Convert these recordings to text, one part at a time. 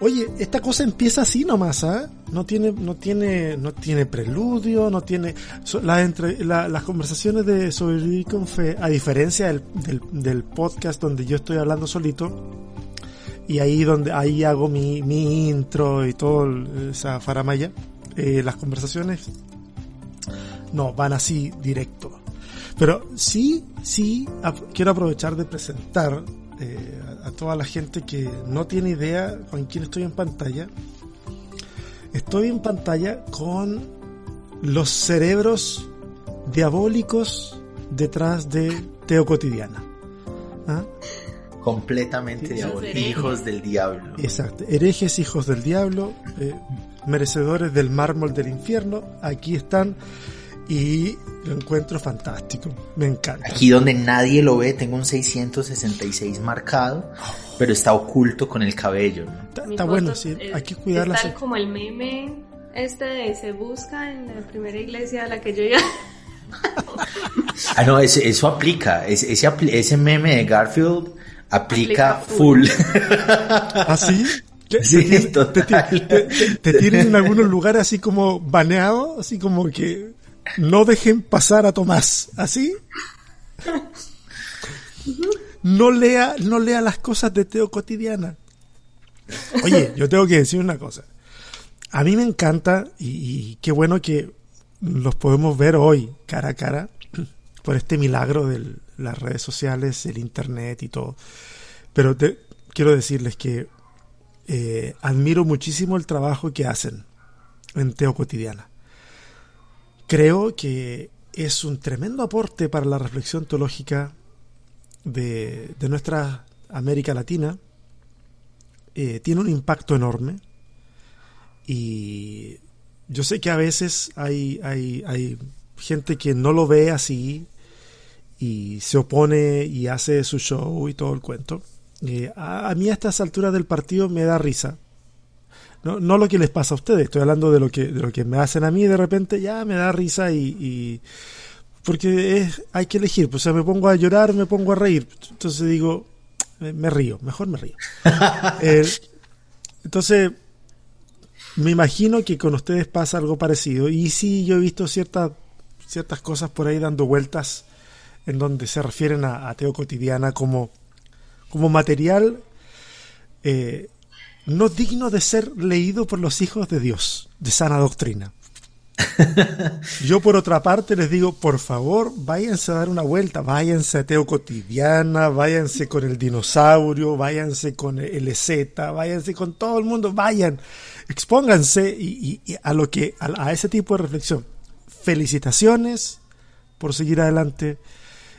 Oye, esta cosa empieza así nomás, ¿ah? No tiene, no tiene, no tiene preludio, no tiene, las entre, las conversaciones de Sobrevivir con Fe, a diferencia del, del, podcast donde yo estoy hablando solito, y ahí donde, ahí hago mi, mi intro y todo esa faramaya, eh, las conversaciones, no, van así directo. Pero sí, sí, quiero aprovechar de presentar eh, a toda la gente que no tiene idea con quién estoy en pantalla. Estoy en pantalla con los cerebros diabólicos detrás de Teo Cotidiana. ¿Ah? Completamente hijos del diablo. Exacto, herejes hijos del diablo, eh, merecedores del mármol del infierno. Aquí están y lo encuentro fantástico, me encanta. Aquí donde nadie lo ve, tengo un 666 marcado, pero está oculto con el cabello. Está, bueno, sí, hay que cuidarla. Es tal como el meme este de se busca en la primera iglesia a la que yo iba. ah, no, eso aplica, ese, ese, meme de Garfield aplica, full. ¿Ah, sí? Sí, te, te, tienen en algunos lugares así como baneado, así como que no dejen pasar a Tomás. ¿Así? No lea, no lea las cosas de Teo cotidiana. Oye, yo tengo que decir una cosa. A mí me encanta y, qué bueno que los podemos ver hoy cara a cara por este milagro de las redes sociales, el internet y todo. Pero quiero decirles que eh, admiro muchísimo el trabajo que hacen en Teo Cotidiana creo que es un tremendo aporte para la reflexión teológica de, nuestra América Latina. Eh, tiene un impacto enorme y yo sé que a veces hay, gente que no lo ve así y se opone y hace su show y todo el cuento. Eh, a, a, mí a estas alturas del partido me da risa no, no lo que les pasa a ustedes, estoy hablando de lo que, de lo que me hacen a mí de repente ya me da risa y, porque es, hay que elegir, pues o sea, me pongo a llorar, me pongo a reír, entonces digo, me, río, mejor me río. entonces, me imagino que con ustedes pasa algo parecido y sí, yo he visto ciertas, ciertas cosas por ahí dando vueltas en donde se refieren a, Teo Cotidiana como, como material eh, no digno de ser leído por los hijos de Dios, de sana doctrina. Yo por otra parte les digo, por favor, váyanse a dar una vuelta, váyanse a Teo Cotidiana, váyanse con el dinosaurio, váyanse con el EZ, váyanse con todo el mundo, vayan, expónganse y, a lo que a, ese tipo de reflexión. Felicitaciones por seguir adelante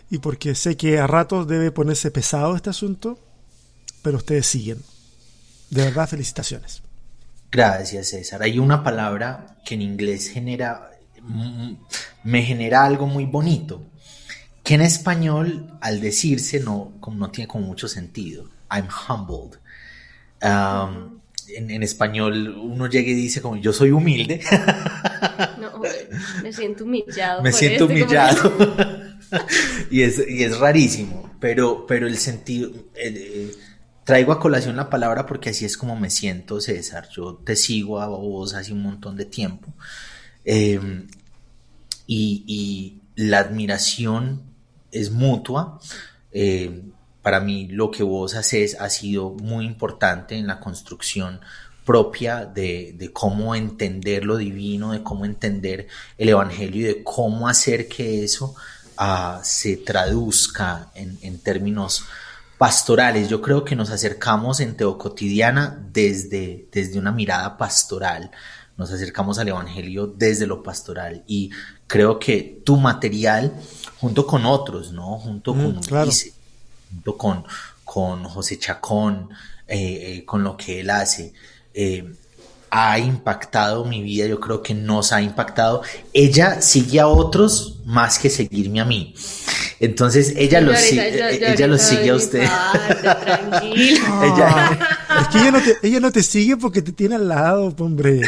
y porque sé que a ratos debe ponerse pesado este asunto, pero ustedes siguen. De verdad, felicitaciones. Gracias, César. Hay una palabra que en inglés genera, me genera algo muy bonito, que en español, al decirse, no, no tiene como mucho sentido. I'm humbled. Um, en, español uno llega y dice como yo soy humilde. No, me siento humillado. Me siento este humillado. y, es, y es rarísimo, pero, pero el sentido... Eh, Traigo a colación la palabra porque así es como me siento, César. Yo te sigo a vos hace un montón de tiempo. Em, y, la admiración es mutua. Em, para mí lo que vos haces ha sido muy importante en la construcción propia de, cómo entender lo divino, de cómo entender el Evangelio y de cómo hacer que eso ah, se traduzca en términos pastorales. Yo creo que nos acercamos en Teocotidiana desde, desde una mirada pastoral. Nos acercamos al Evangelio desde lo pastoral. Y creo que tu material, junto con otros, ¿no? Junto con mm, junto con, con José Chacón, eh, eh, con lo que él hace, eh, ha impactado mi vida, yo creo que nos ha impactado. Ella sigue a otros más que seguirme a mí. Entonces ella lo sigue, ella lo sigue a usted. ella, es que ella no, te, ella no te sigue porque te tiene al lado, hombre.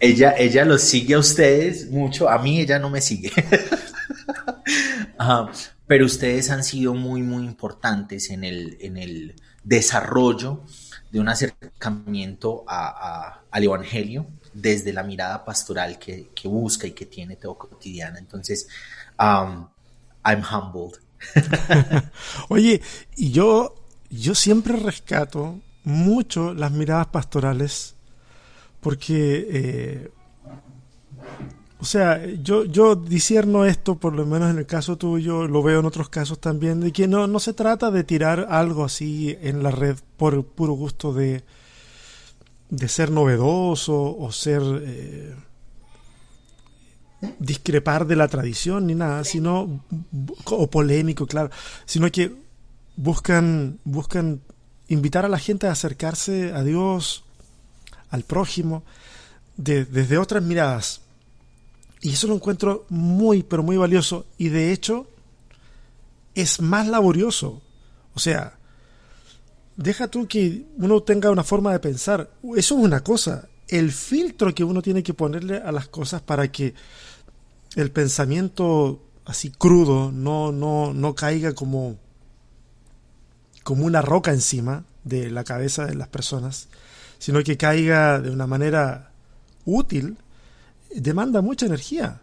Ella, ella lo sigue a ustedes mucho, a mí ella no me sigue. pero ustedes han sido muy, muy importantes en el, en el desarrollo de un acercamiento al Evangelio desde la mirada pastoral que, busca y que tiene todo cotidiana. Entonces, um, I'm humbled. Oye, y yo, yo siempre rescato mucho las miradas pastorales porque eh, o sea, yo, yo disierno esto, por lo menos en el caso tuyo, lo veo en otros casos también, de que no, no se trata de tirar algo así en la red por puro gusto de, de ser novedoso o ser... Eh, discrepar de la tradición ni nada, sino o polémico, claro, sino que buscan buscan invitar a la gente a acercarse a Dios, al prójimo, desde otras miradas. Y eso lo encuentro muy, pero muy valioso. Y de hecho, es más laborioso. O sea, deja tú que uno tenga una forma de pensar. Eso es una cosa. El filtro que uno tiene que ponerle a las cosas para que el pensamiento así crudo no, no, no caiga como, como una roca encima de la cabeza de las personas, sino que caiga de una manera útil demanda mucha energía.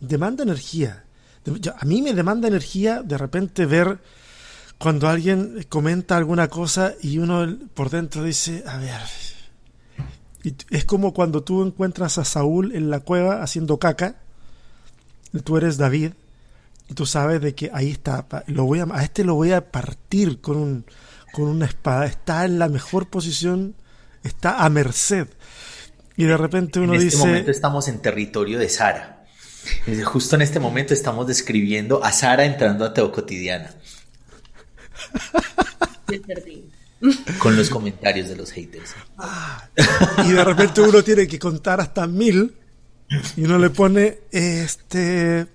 Demanda energía. A mí me demanda energía de repente ver cuando alguien comenta alguna cosa y uno por dentro dice, a ver, es como cuando tú encuentras a Saúl en la cueva haciendo caca, tú eres David, y tú sabes de que ahí está, lo voy a, a este lo voy a partir con, un, con una espada, está en la mejor posición, está a merced. Y de repente uno dice... En este momento estamos en territorio de Sara. Justo en este momento estamos describiendo a Sara entrando a Teo Cotidiana. Con los comentarios de los haters. Ah, y de repente uno tiene que contar hasta mil y uno le pone, este,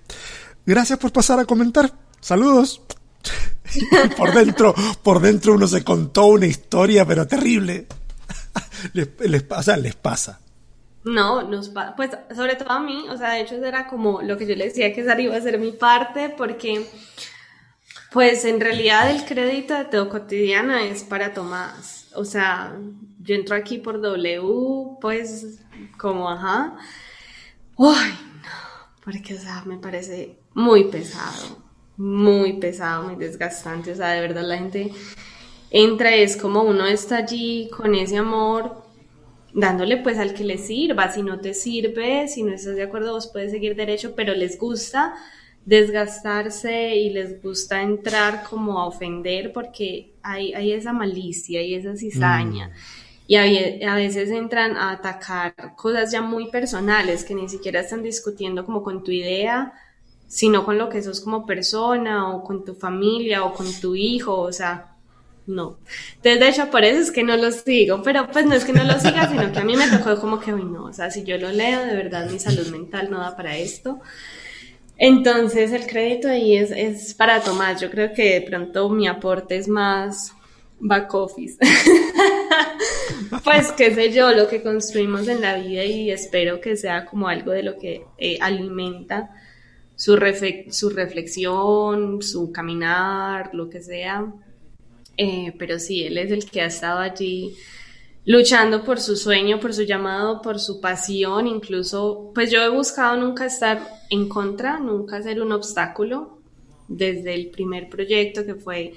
gracias por pasar a comentar, saludos. por dentro, por dentro uno se contó una historia, pero terrible. Les, les pasa, les pasa. No, nos pues sobre todo a mí, o sea, de hecho era como lo que yo le decía que Sara iba a ser mi parte, porque pues en realidad el crédito de todo cotidiana es para Tomás. O sea, yo entro aquí por W, pues como ajá. Uy, no, porque o sea, me parece muy pesado, muy pesado, muy desgastante. O sea, de verdad la gente entra, es como uno está allí con ese amor dándole pues al que le sirva, si no te sirve, si no estás de acuerdo, vos puedes seguir derecho, pero les gusta desgastarse y les gusta entrar como a ofender porque hay, hay esa malicia y esa cizaña. Mm. Y a, veces entran a atacar cosas ya muy personales que ni siquiera están discutiendo como con tu idea, sino con lo que sos como persona o con tu familia o con tu hijo, o sea, no. Entonces, de hecho, por eso es que no lo sigo, pero pues no es que no lo siga, sino que a mí me tocó como que, uy, no, o sea, si yo lo leo, de verdad mi salud mental no da para esto. Entonces, el crédito ahí es, es para Tomás. Yo creo que de pronto mi aporte es más back office. pues qué sé yo, lo que construimos en la vida y espero que sea como algo de lo que eh, alimenta su, su reflexión, su caminar, lo que sea eh, pero sí, él es el que ha estado allí luchando por su sueño, por su llamado, por su pasión, incluso, pues yo he buscado nunca estar en contra, nunca ser un obstáculo, desde el primer proyecto que fue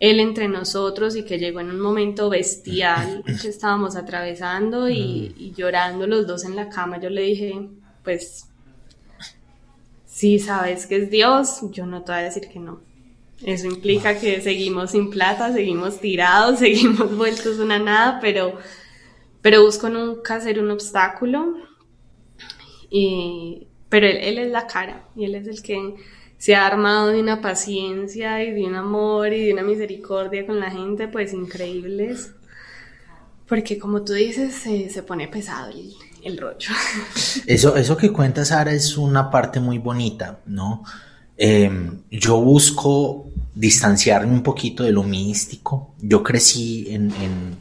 él entre nosotros y que llegó en un momento bestial que estábamos atravesando y, y llorando los dos en la cama, yo le dije, pues, si sabes que es Dios, yo no te voy a decir que no eso implica que seguimos sin plata, seguimos tirados, seguimos vueltos una nada, pero, pero busco nunca ser un obstáculo. Y, pero él, él, es la cara y él es el que se ha armado de una paciencia y de un amor y de una misericordia con la gente, pues increíbles. Porque como tú dices, se, se pone pesado el, el rollo. Eso, eso que cuenta Sara es una parte muy bonita, ¿no? Em, yo busco distanciarme un poquito de lo místico. Yo crecí en,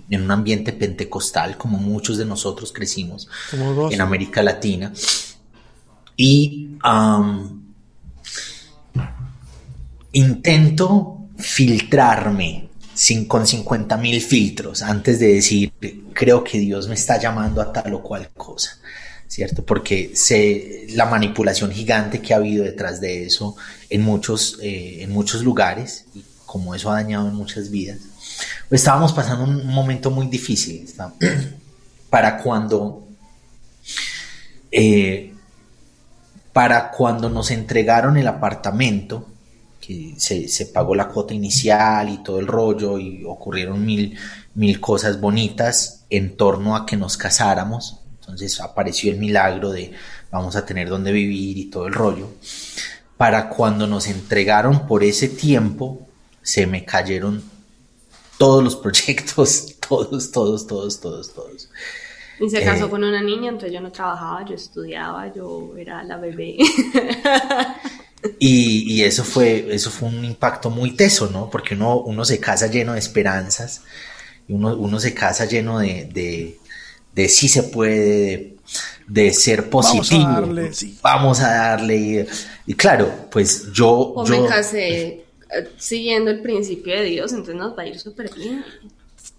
un ambiente pentecostal, como muchos de nosotros crecimos en América Latina. Y intento filtrarme sin, con 50 mil filtros antes de decir, creo que Dios me está llamando a tal o cual cosa, ¿cierto? Porque sé la manipulación gigante que ha habido detrás de eso en muchos, eh, en muchos lugares y como eso ha dañado en muchas vidas. Pues estábamos pasando un momento muy difícil para cuando eh, para cuando nos entregaron el apartamento que se, pagó la cuota inicial y todo el rollo y ocurrieron mil, mil cosas bonitas en torno a que nos casáramos. Entonces apareció el milagro de vamos a tener donde vivir y todo el rollo. Para cuando nos entregaron por ese tiempo, se me cayeron todos los proyectos, todos, todos, todos, todos, todos. Y se casó eh, con una niña, entonces yo no trabajaba, yo estudiaba, yo era la bebé. Y, eso, fue, eso fue un impacto muy teso, ¿no? Porque uno, uno se casa lleno de esperanzas, y uno, uno se casa lleno de, de, de sí se puede, de, ser positivo. Vamos a darle, sí. Vamos a darle. Y, claro, pues yo... O me casé eh, siguiendo el principio de Dios, entonces nos va a ir súper bien.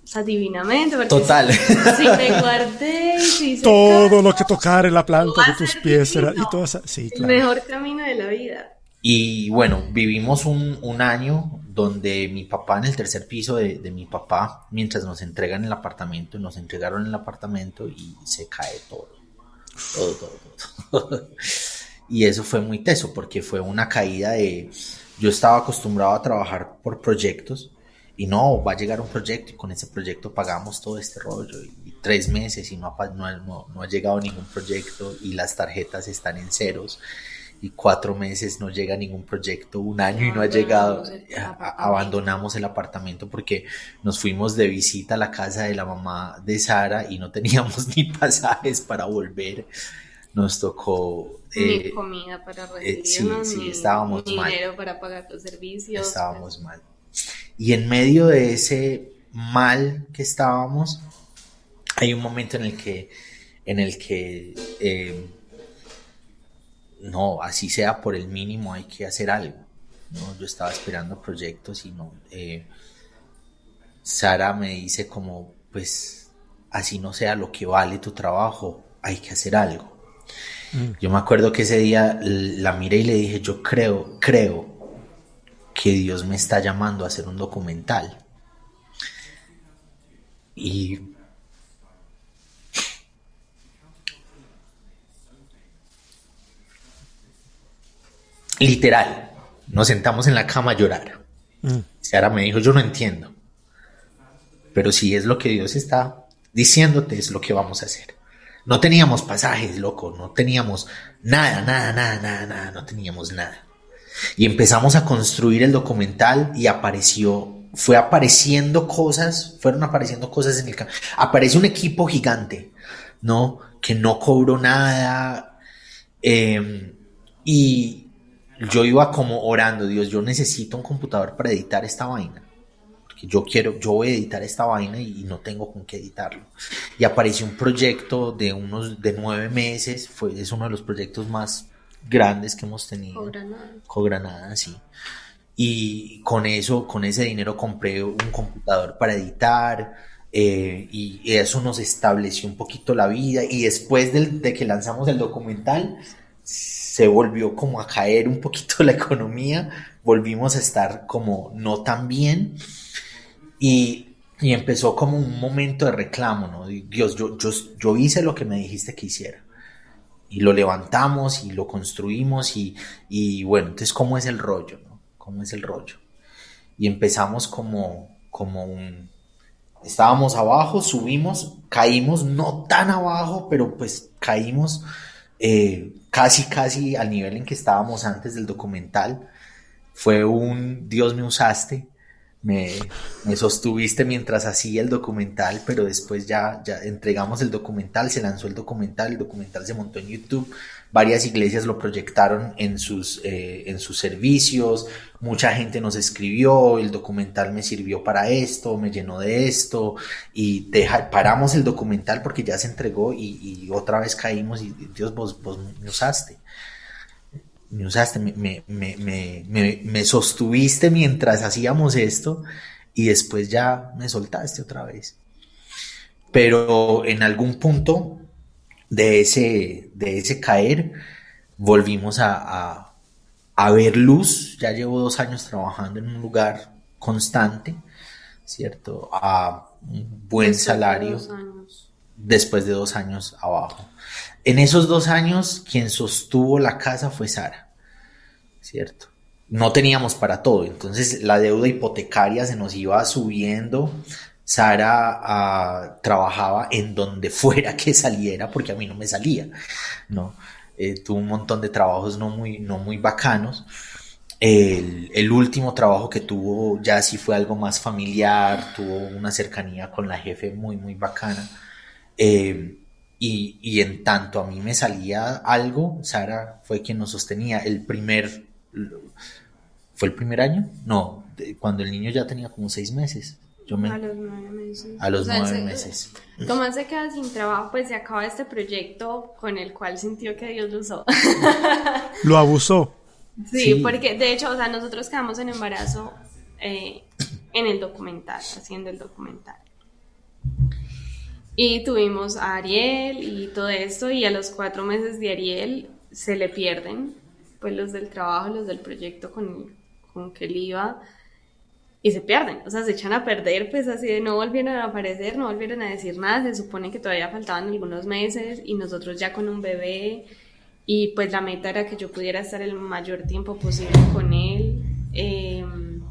O sea, divinamente. Total. Si, me guardé, si Todo lo que tocar en la planta de tus pies era, y todo sí, claro. El mejor camino de la vida. Y bueno, vivimos un, un, año donde mi papá en el tercer piso de, de, mi papá, mientras nos entregan el apartamento, nos entregaron el apartamento y se cae todo. Todo, todo, todo. y eso fue muy teso porque fue una caída de... Yo estaba acostumbrado a trabajar por proyectos y no, va a llegar un proyecto y con ese proyecto pagamos todo este rollo y, tres meses y no no, no, no ha llegado ningún proyecto y las tarjetas están en ceros y cuatro meses no llega ningún proyecto, un año y no ha llegado, abandonamos el apartamento porque nos fuimos de visita a la casa de la mamá de Sara y no teníamos ni pasajes para volver. Nos tocó... Ni eh, comida para eh, recibirnos, sí, sí, estábamos mal. dinero para pagar los servicios. Estábamos mal. Y en medio de ese mal que estábamos, hay un momento en el que, en el que eh, no, así sea por el mínimo, hay que hacer algo. ¿no? Yo estaba esperando proyectos y no. Eh, Sara me dice como, pues, así no sea lo que vale tu trabajo, hay que hacer algo. Mm. Yo me acuerdo que ese día la miré y le dije, yo creo, creo que Dios me está llamando a hacer un documental. Y Literal, nos sentamos en la cama a llorar. Mm. Sara me dijo, yo no entiendo. Pero si es lo que Dios está diciéndote, es lo que vamos a hacer. No teníamos pasajes, loco, no teníamos nada, nada, nada, nada, nada, no teníamos nada. Y empezamos a construir el documental y apareció, fue apareciendo cosas, fueron apareciendo cosas en el campo. Apareció un equipo gigante, ¿no? Que no cobró nada. Eh, y, yo iba como orando, Dios, yo necesito un computador para editar esta vaina. Porque yo quiero, yo voy a editar esta vaina y, no tengo con qué editarlo. Y apareció un proyecto de unos, de nueve meses, fue, es uno de los proyectos más grandes que hemos tenido. Con Granada, sí. Y con eso, con ese dinero compré un computador para editar. Eh, y eso nos estableció un poquito la vida. Y después de que lanzamos el documental, se volvió como a caer un poquito la economía, volvimos a estar como no tan bien y, empezó como un momento de reclamo, ¿no? Dios, yo, yo, yo hice lo que me dijiste que hiciera y lo levantamos y lo construimos y, y bueno, entonces cómo es el rollo, ¿no? ¿Cómo es el rollo? Y empezamos como, como un... Estábamos abajo, subimos, caímos, no tan abajo, pero pues caímos eh, casi, casi al nivel en que estábamos antes del documental. Fue un Dios me usaste, me, me, sostuviste mientras hacía el documental, pero después ya, ya entregamos el documental, se lanzó el documental, el documental se montó en YouTube, varias iglesias lo proyectaron en sus, eh, en sus servicios, mucha gente nos escribió, el documental me sirvió para esto, me llenó de esto, y paramos el documental porque ya se entregó y, otra vez caímos y Dios, vos, vos me usaste me usaste, me, me, me, me, sostuviste mientras hacíamos esto y después ya me soltaste otra vez. Pero en algún punto de ese, de ese caer, volvimos a, a, ver luz. Ya llevo dos años trabajando en un lugar constante, ¿cierto? A un buen salario. después de dos años abajo. En esos dos años, quien sostuvo la casa fue Sara, ¿cierto? No teníamos para todo, entonces la deuda hipotecaria se nos iba subiendo. Sara ah, trabajaba en donde fuera que saliera, porque a mí no me salía, ¿no? Eh, tuvo un montón de trabajos no muy, no muy bacanos. El, último trabajo que tuvo ya sí fue algo más familiar, tuvo una cercanía con la jefe muy, muy bacana. Eh, y, en tanto a mí me salía algo, Sara fue quien nos sostenía. El primer, ¿fue el primer año? No, cuando el niño ya tenía como seis meses. Yo me, a los nueve meses. A los nueve meses. Tomás se queda sin trabajo, pues se acaba este proyecto con el cual sintió que Dios lo usó. lo abusó. Sí, porque de hecho, o sea, nosotros quedamos en embarazo eh, en el documental, haciendo el documental. Y tuvimos a Ariel y todo esto, y a los cuatro meses de Ariel se le pierden, pues los del trabajo, los del proyecto con, con que él iba, y se pierden, o sea, se echan a perder, pues así de no volvieron a aparecer, no volvieron a decir nada, se supone que todavía faltaban algunos meses y nosotros ya con un bebé, y pues la meta era que yo pudiera estar el mayor tiempo posible con él, em,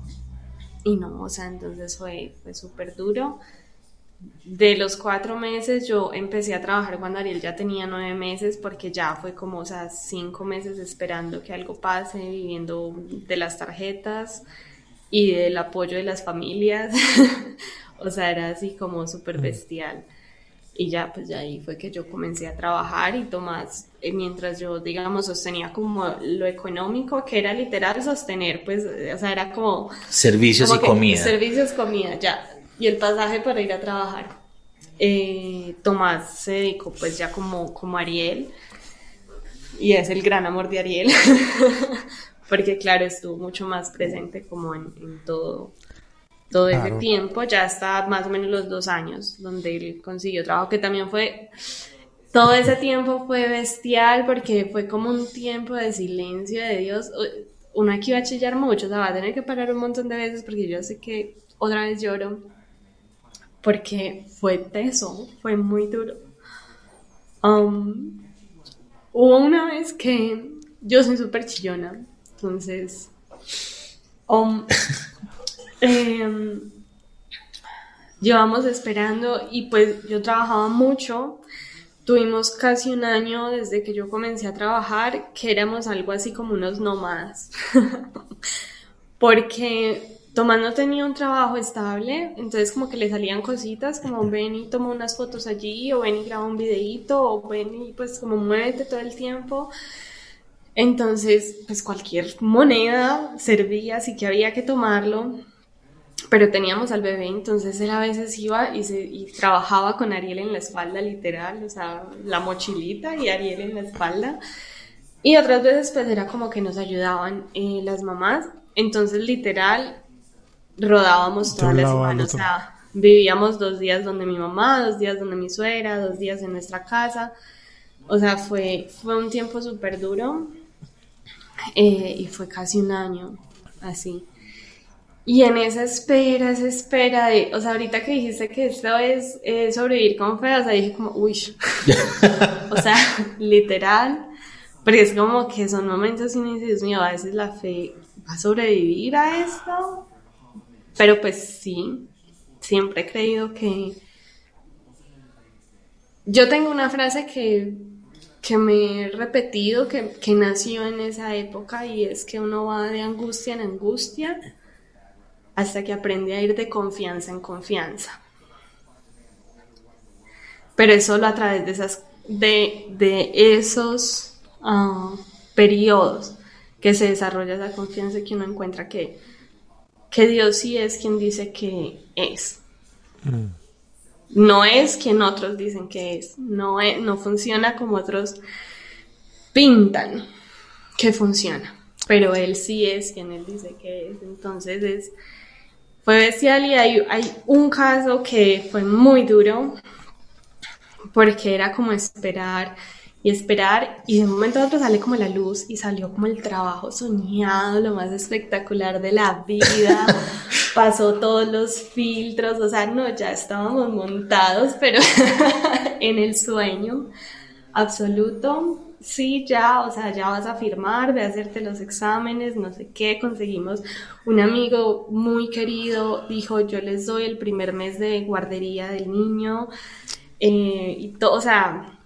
y no, o sea, entonces fue, fue súper duro de los cuatro meses yo empecé a trabajar cuando Ariel ya tenía nueve meses porque ya fue como, o sea, cinco meses esperando que algo pase, viviendo de las tarjetas y del apoyo de las familias. o sea, era así como súper bestial. Y ya, pues ya ahí fue que yo comencé a trabajar y Tomás, eh, mientras yo, digamos, sostenía como lo económico, que era literal sostener, pues, o sea, era como... Servicios y comida. Servicios, comida, ya y el pasaje para ir a trabajar. Eh, Tomás se dedicó pues ya como, como Ariel y es el gran amor de Ariel porque claro estuvo mucho más presente como en, todo todo ese tiempo. Ya está más o menos los dos años donde él consiguió trabajo que también fue todo ese tiempo fue bestial porque fue como un tiempo de silencio de Dios. Uno aquí va a chillar mucho o sea va a tener que parar un montón de veces porque yo sé que otra vez lloro porque fue teso, fue muy duro. Um, hubo una vez que yo soy súper chillona, entonces um, em, llevamos esperando y pues yo trabajaba mucho. Tuvimos casi un año desde que yo comencé a trabajar que éramos algo así como unos nómadas. Porque Tomás no tenía un trabajo estable, entonces como que le salían cositas como ven y toma unas fotos allí, o ven y graba un videíto, o ven y pues como muévete todo el tiempo. Entonces, pues cualquier moneda servía, así que había que tomarlo. Pero teníamos al bebé, entonces él a veces iba y, se, y trabajaba con Ariel en la espalda, literal, o sea, la mochilita y Ariel en la espalda. Y otras veces pues era como que nos ayudaban eh, las mamás. Entonces, literal, rodábamos toda la semana, o sea, vivíamos dos días donde mi mamá, dos días donde mi suegra, dos días en nuestra casa, o sea, fue, fue un tiempo súper duro eh, y fue casi un año así. Y en esa espera, esa espera de, o sea, ahorita que dijiste que esto es sobrevivir con fe, o sea, dije como, uy, o sea, literal, porque es como que son momentos y Dios mío, a veces la fe va a sobrevivir a esto, pero pues sí, siempre he creído que... Yo tengo una frase que, me he repetido, que, que nació en esa época y es que uno va de angustia en angustia hasta que aprende a ir de confianza en confianza. Pero es solo a través de, esas, de, de esos uh, periodos que se desarrolla esa confianza que uno encuentra que que Dios sí es quien dice que es. Mm. No es quien otros dicen que es. No, no funciona como otros pintan que funciona. Pero Él sí es quien Él dice que es. Entonces es, fue bestial y hay, hay un caso que fue muy duro porque era como esperar y esperar y de un momento a otro sale como la luz y salió como el trabajo soñado, lo más espectacular de la vida, pasó todos los filtros, o sea, no, ya estábamos montados, pero en el sueño absoluto, sí, ya, o sea, ya vas a firmar, de hacerte los exámenes, no sé qué, conseguimos un amigo muy querido, dijo, yo les doy el primer mes de guardería del niño, eh, y todo, o sea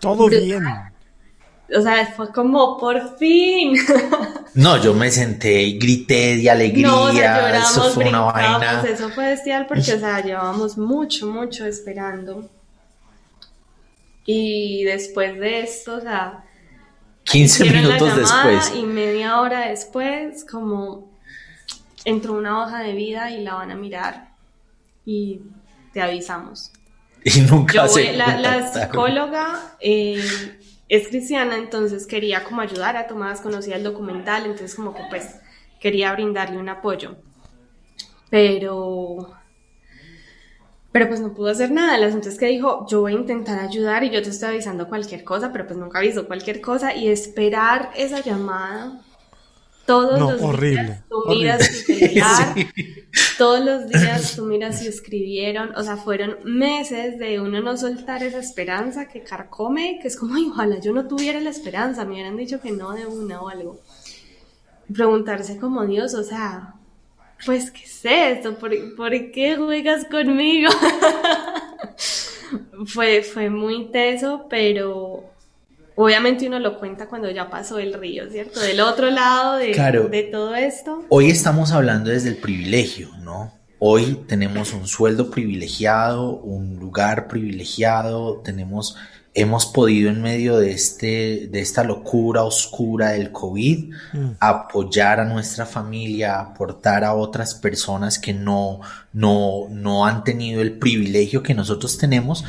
todo bien. O sea, fue como por fin. No, yo me senté y grité de alegría. No, o sea, eso fue una vaina. Eso fue bestial porque, o sea, llevábamos mucho, mucho esperando. Y después de esto, o sea. 15 minutos después. Y media hora después, como entró una hoja de vida y la van a mirar. Y te avisamos. Y nunca se la, la, psicóloga eh, es cristiana, entonces quería como ayudar a Tomás, conocía el documental, entonces como que pues quería brindarle un apoyo. Pero pero pues no pudo hacer nada. El asunto es que dijo, yo voy a intentar ayudar y yo te estoy avisando cualquier cosa, pero pues nunca avisó cualquier cosa y esperar esa llamada todos los días tú miras su celular, todos los días tú miras si escribieron, o sea, fueron meses de uno no soltar esa esperanza que carcome, que es como, ay, ojalá yo no tuviera la esperanza, me hubieran dicho que no de una o algo. preguntarse como Dios, o sea, pues, ¿qué es esto? ¿Por, ¿por qué juegas conmigo? fue, fue muy teso, pero obviamente uno lo cuenta cuando ya pasó el río, ¿cierto? Del otro lado de, de todo esto. Hoy estamos hablando desde el privilegio, ¿no? Hoy tenemos un sueldo privilegiado, un lugar privilegiado, tenemos, hemos podido en medio de, este, de esta locura oscura del COVID mm. apoyar a nuestra familia, aportar a otras personas que no, no, no han tenido el privilegio que nosotros tenemos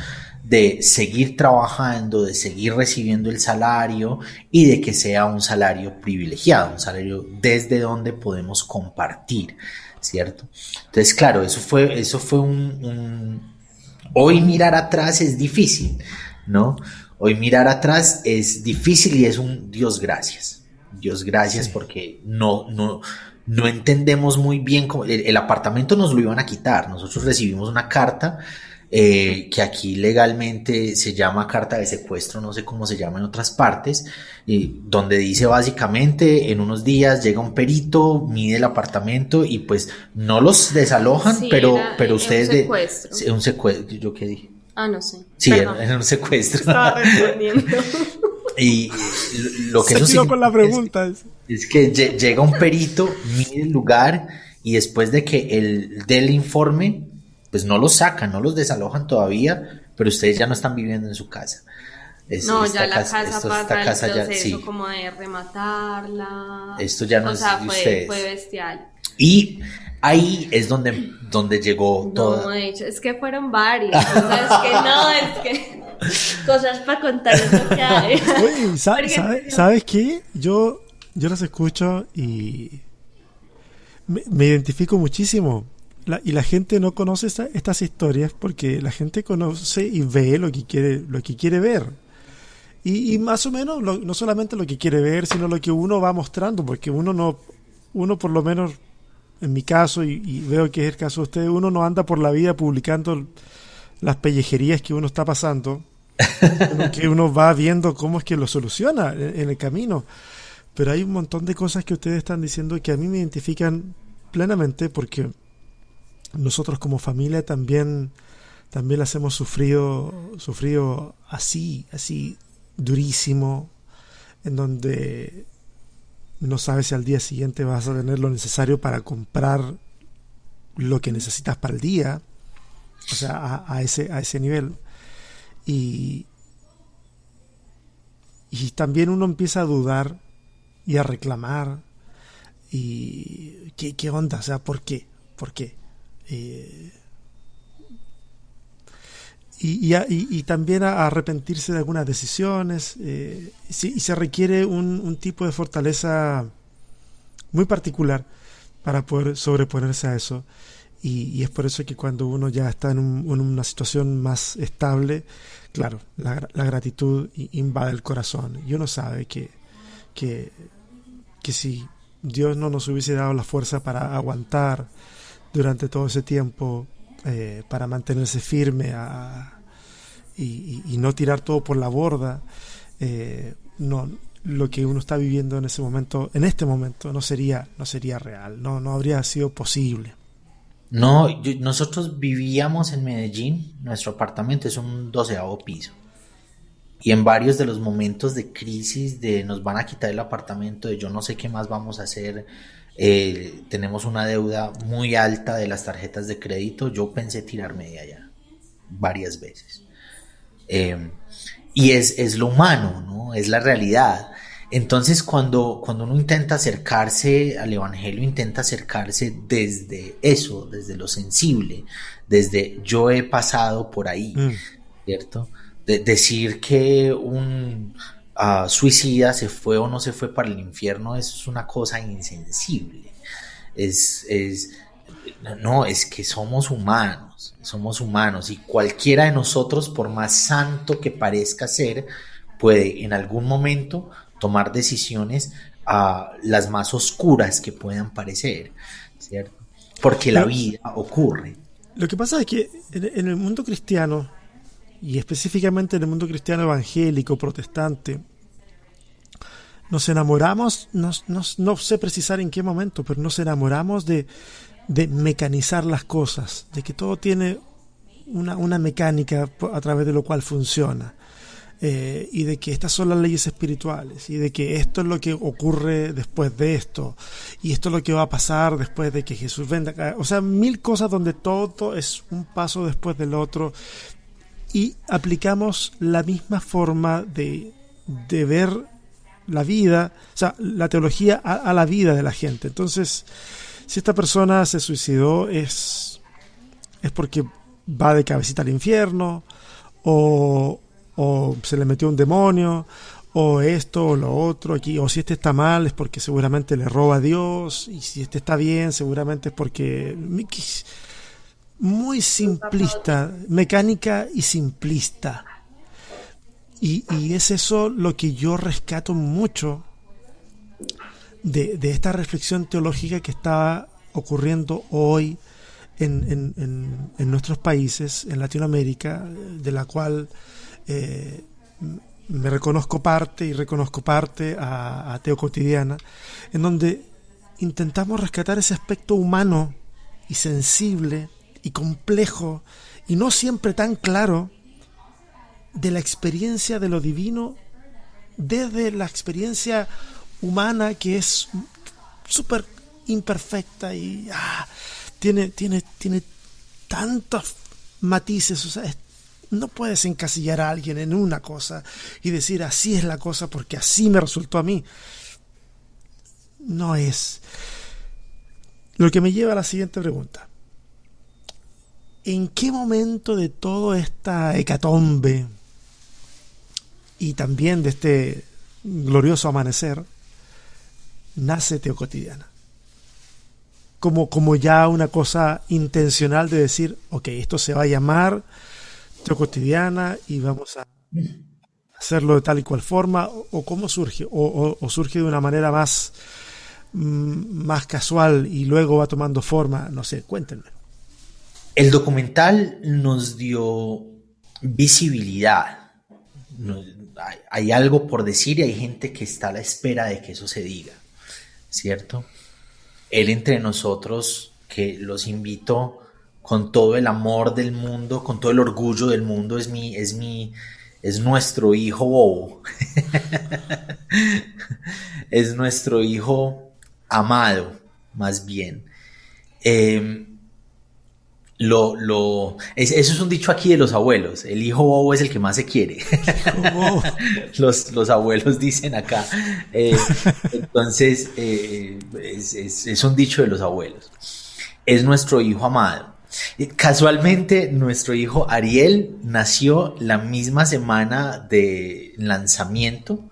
de seguir trabajando, de seguir recibiendo el salario y de que sea un salario privilegiado, un salario desde donde podemos compartir, ¿cierto? Entonces, claro, eso fue, eso fue un, Hoy mirar atrás es difícil, ¿no? Hoy mirar atrás es difícil y es un Dios gracias. Dios gracias porque no, no, no entendemos muy bien cómo el, apartamento nos lo iban a quitar. Nosotros recibimos una carta eh, que aquí legalmente se llama carta de secuestro, no sé cómo se llama en otras partes, donde dice básicamente en unos días llega un perito, mide el apartamento y pues no los desalojan, pero, pero ustedes... Un secuestro. un secuestro, ¿yo qué dije? Ah, no sé. Sí, era, un secuestro. Estaba respondiendo. y lo que Se con la pregunta. Es, que llega un perito, mide el lugar y después de que el del informe pues no los sacan, no los desalojan todavía, pero ustedes ya no están viviendo en su casa. no, ya la casa, pasa casa el proceso como de rematarla. Esto ya no o sea, fue, fue bestial. Y ahí es donde, donde llegó todo. No, de hecho, es que fueron varios. o sea, es que no, es que cosas para contar lo que hay. Oye, ¿sabes qué? Yo, yo los escucho y me identifico muchísimo y la gente no conoce estas historias porque la gente conoce y ve lo que quiere, lo que quiere ver. Y, más o menos no solamente lo que quiere ver, sino lo que uno va mostrando, porque uno no, uno por lo menos en mi caso, y, veo que es el caso de ustedes, uno no anda por la vida publicando las pellejerías que uno está pasando, que uno va viendo cómo es que lo soluciona en el camino. Pero hay un montón de cosas que ustedes están diciendo que a mí me identifican plenamente porque nosotros como familia también, también las hemos sufrido, sufrido así, así durísimo, en donde no sabes si al día siguiente vas a tener lo necesario para comprar lo que necesitas para el día, o sea, a, ese, a ese nivel. Y, y también uno empieza a dudar y a reclamar. ¿Y qué, qué onda? O sea, ¿por qué? ¿Por qué? Eh, y, y, también a arrepentirse de algunas decisiones. Eh, y se requiere un, tipo de fortaleza muy particular para poder sobreponerse a eso. y, es por eso que cuando uno ya está en, una situación más estable, claro, la, la, gratitud invade el corazón y uno sabe que, que, que si Dios no nos hubiese dado la fuerza para aguantar durante todo ese tiempo, eh, para mantenerse firme y, no tirar todo por la borda, eh, no, lo que uno está viviendo en ese momento, en este momento, no sería, no sería real, no, no habría sido posible. No, nosotros vivíamos en Medellín, nuestro apartamento es un doceavo piso. Y en varios de los momentos de crisis, de nos van a quitar el apartamento, de yo no sé qué más vamos a hacer, eh, tenemos una deuda muy alta de las tarjetas de crédito, yo pensé tirarme de allá varias veces. Eh, y es, es, lo humano, ¿no? Es la realidad. Entonces, cuando, cuando uno intenta acercarse al Evangelio, intenta acercarse desde eso, desde lo sensible, desde yo he pasado por ahí, mm. ¿cierto? De decir que un uh, suicida se fue o no se fue para el infierno, eso es una cosa insensible. Es, es, no, es que somos humanos, somos humanos y cualquiera de nosotros, por más santo que parezca ser, puede en algún momento tomar decisiones a las más oscuras que puedan parecer, ¿cierto? Porque la vida ocurre. Lo que pasa es que en el mundo cristiano, y específicamente en el mundo cristiano evangélico, protestante, nos enamoramos, no sé precisar en qué momento, pero nos enamoramos de, de mecanizar las cosas, de que todo tiene una, una mecánica a través de lo cual funciona. Eh, y de que estas son las leyes espirituales y de que esto es lo que ocurre después de esto y esto es lo que va a pasar después de que Jesús venga. O sea, mil cosas donde todo es un paso después del otro y aplicamos la misma forma de, de ver la vida, o sea, la teología a, la vida de la gente. Entonces, si esta persona se suicidó es, es porque va de cabecita al infierno o, o se le metió un demonio, o esto o lo otro aquí, o si este está mal es porque seguramente le roba a Dios, y si este está bien seguramente es porque muy simplista, mecánica y simplista. Y, es eso lo que yo rescato mucho de, esta reflexión teológica que está ocurriendo hoy en, en nuestros países, en Latinoamérica, de la cual eh, me reconozco parte y reconozco parte a, Teo Cotidiana, en donde intentamos rescatar ese aspecto humano y sensible y complejo y no siempre tan claro de la experiencia de lo divino desde la experiencia humana que es súper imperfecta y ah, tiene, tiene, tiene tantos matices, o no puedes encasillar a alguien en una cosa y decir así es la cosa porque así me resultó a mí. No es. Lo que me lleva a la siguiente pregunta. ¿En qué momento de toda esta hecatombe y también de este glorioso amanecer nace Teocotidiana? Como, como ya una cosa intencional de decir, ok, esto se va a llamar cotidiana y vamos a hacerlo de tal y cual forma o, cómo surge o, surge de una manera más mm, más casual y luego va tomando forma no sé cuéntenme el documental nos dio visibilidad hay, algo por decir y hay gente que está a la espera de que eso se diga cierto él entre nosotros que los invito con todo el amor del mundo, con todo el orgullo del mundo, es mi, es mi, es nuestro hijo bobo. es nuestro hijo amado, más bien. Em, lo, lo, eso es un dicho aquí de los abuelos. El hijo bobo es el que más se quiere. los, los, abuelos dicen acá. Eh, entonces, eh, es, es un dicho de los abuelos. Es nuestro hijo amado. Casualmente, nuestro hijo Ariel nació la misma semana de lanzamiento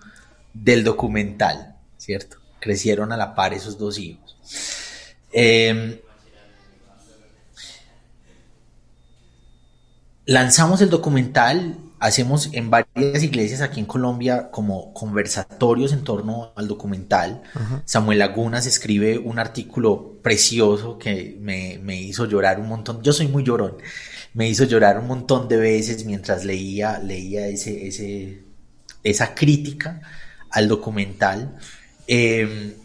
del documental, ¿cierto? Crecieron a la par esos dos hijos. Em, lanzamos el documental, hacemos en varias iglesias aquí en Colombia como conversatorios en torno al documental. Samuel Lagunas escribe un artículo precioso que me, me, hizo llorar un montón. Yo soy muy llorón. Me hizo llorar un montón de veces mientras leía, leía ese, ese, esa crítica al documental. Eh,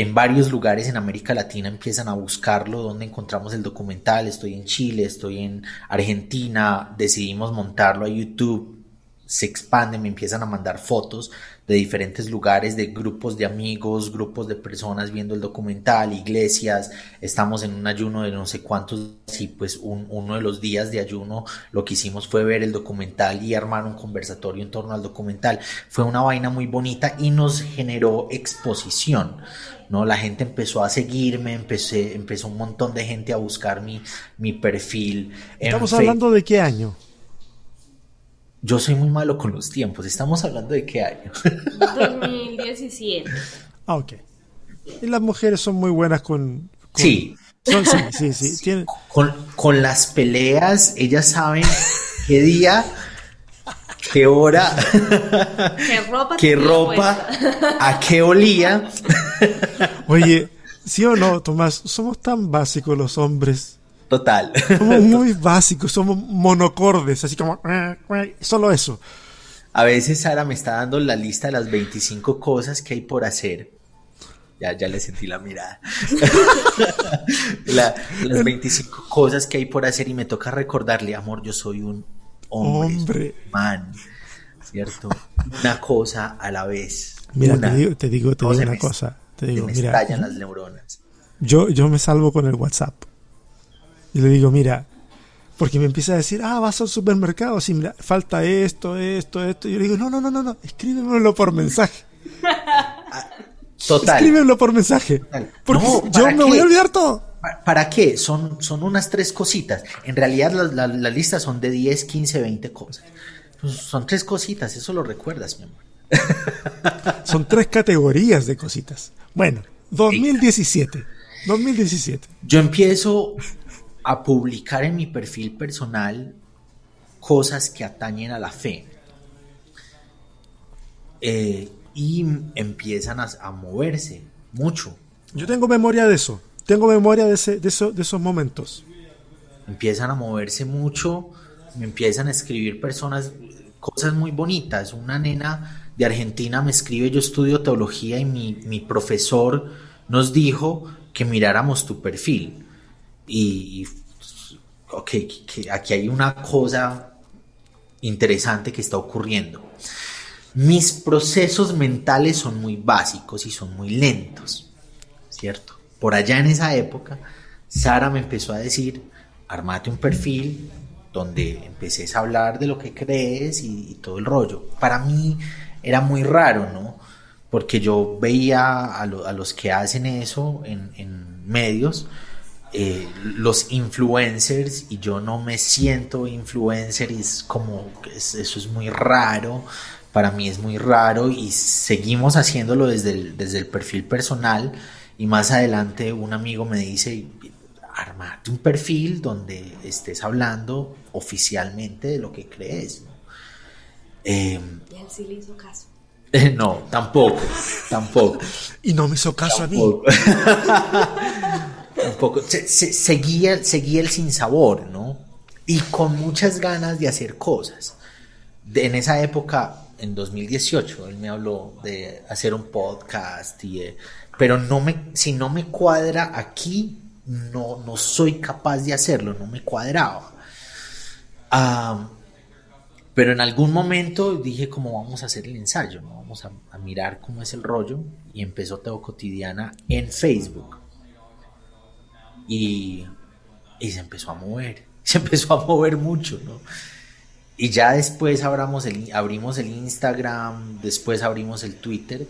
en varios lugares en América Latina empiezan a buscarlo, donde encontramos el documental, estoy en Chile, estoy en Argentina, decidimos montarlo a YouTube, se expande, me empiezan a mandar fotos de diferentes lugares, de grupos de amigos, grupos de personas viendo el documental, iglesias, estamos en un ayuno de no sé cuántos, y pues uno de los días de ayuno lo que hicimos fue ver el documental y armar un conversatorio en torno al documental. Fue una vaina muy bonita y nos generó exposición. ¿no? La gente empezó a seguirme, empecé, empezó un montón de gente a buscar mi, mi perfil. ¿Estamos hablando de qué año? Yo soy muy malo con los tiempos. ¿Estamos hablando de qué año? 2017. Ah, ok. Y las mujeres son muy buenas con... sí. sí, sí, sí. Con, con las peleas, ellas saben qué día qué hora, qué ropa, qué ropa a qué olía. Oye, ¿sí o no, Tomás? Somos tan básicos los hombres. Total. Somos muy básicos, somos monocordes, así como solo eso. A veces Sara me está dando la lista de las 25 cosas que hay por hacer. Ya, ya le sentí la mirada. las 25 cosas que hay por hacer y me toca recordarle, amor, yo soy un hombre, man, ¿cierto? Una cosa a la vez. Mira, te digo, te digo, te digo una cosa. Te digo, me mira, estallan las neuronas. Yo, yo me salvo con el WhatsApp. Y le digo, mira, porque me empieza a decir, ah, vas al supermercado, si mira, falta esto, esto, esto. Y yo le digo, no, no, no, no, no, escríbemelo por mensaje. Ah, total. Escríbemelo por mensaje. Porque yo me voy a olvidar todo. ¿Para qué? Son, son unas tres cositas. En realidad la, la, lista son de 10, 15, 20 cosas. Pues son tres cositas, eso lo recuerdas, mi amor. son tres categorías de cositas. Bueno, 2017. 2017. Yo empiezo a publicar en mi perfil personal cosas que atañen a la fe. Eh, y empiezan a moverse mucho. Yo tengo memoria de eso. Tengo memoria de, ese, de, de esos momentos. Empiezan a moverse mucho, me empiezan a escribir personas, cosas muy bonitas. Una nena de Argentina me escribe, yo estudio teología y mi, profesor nos dijo que miráramos tu perfil. Y, ok, que aquí hay una cosa interesante que está ocurriendo. Mis procesos mentales son muy básicos y son muy lentos, ¿cierto? por allá en esa época, Sara me empezó a decir, armate un perfil donde empeces a hablar de lo que crees y, todo el rollo. Para mí era muy raro, ¿no? Porque yo veía a, los que hacen eso en, medios, eh, los influencers, y yo no me siento influencer, y es como, eso es muy raro, para mí es muy raro, y seguimos haciéndolo desde desde el perfil personal y más adelante un amigo me dice, armate un perfil donde estés hablando oficialmente de lo que crees. Em, y él sí le hizo caso. no, tampoco, tampoco. Y no me hizo caso a mí. tampoco. seguía, seguía el sinsabor, ¿no? Y con muchas ganas de hacer cosas. en esa época, en 2018, él me habló de hacer un podcast y pero no me, si no me cuadra aquí, no, no soy capaz de hacerlo, no me cuadraba. pero en algún momento dije como vamos a hacer el ensayo, vamos a, mirar cómo es el rollo y empezó Teo Cotidiana en Facebook. Y, y, se empezó a mover, se empezó a mover mucho, ¿no? Y ya después abrimos el, abrimos el Instagram, después abrimos el Twitter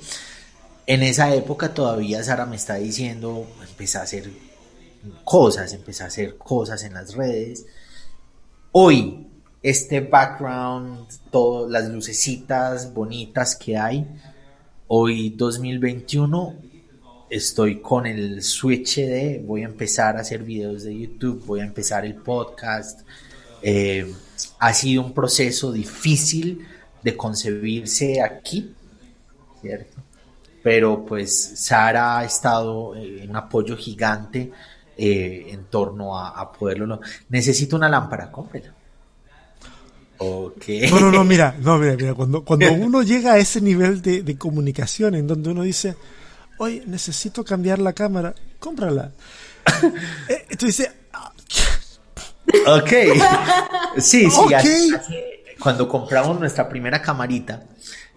en esa época todavía Sara me está diciendo, empecé a hacer cosas, empecé a hacer cosas en las redes. Hoy, este background, todas las lucecitas bonitas que hay, hoy 2021, estoy con el switch de voy a empezar a hacer videos de YouTube, voy a empezar el podcast. Eh, ha sido un proceso difícil de concebirse aquí, ¿cierto? Pero pues Sara ha estado en un apoyo gigante eh, en torno a, poderlo. Necesito una lámpara, cómprela. Okay. No, no, no, mira, no, mira, mira, cuando, cuando uno llega a ese nivel de, de comunicación en donde uno dice, oye, necesito cambiar la cámara, cómprala. eh, tú dices, Ok. Sí, sí. cuando compramos nuestra primera camarita,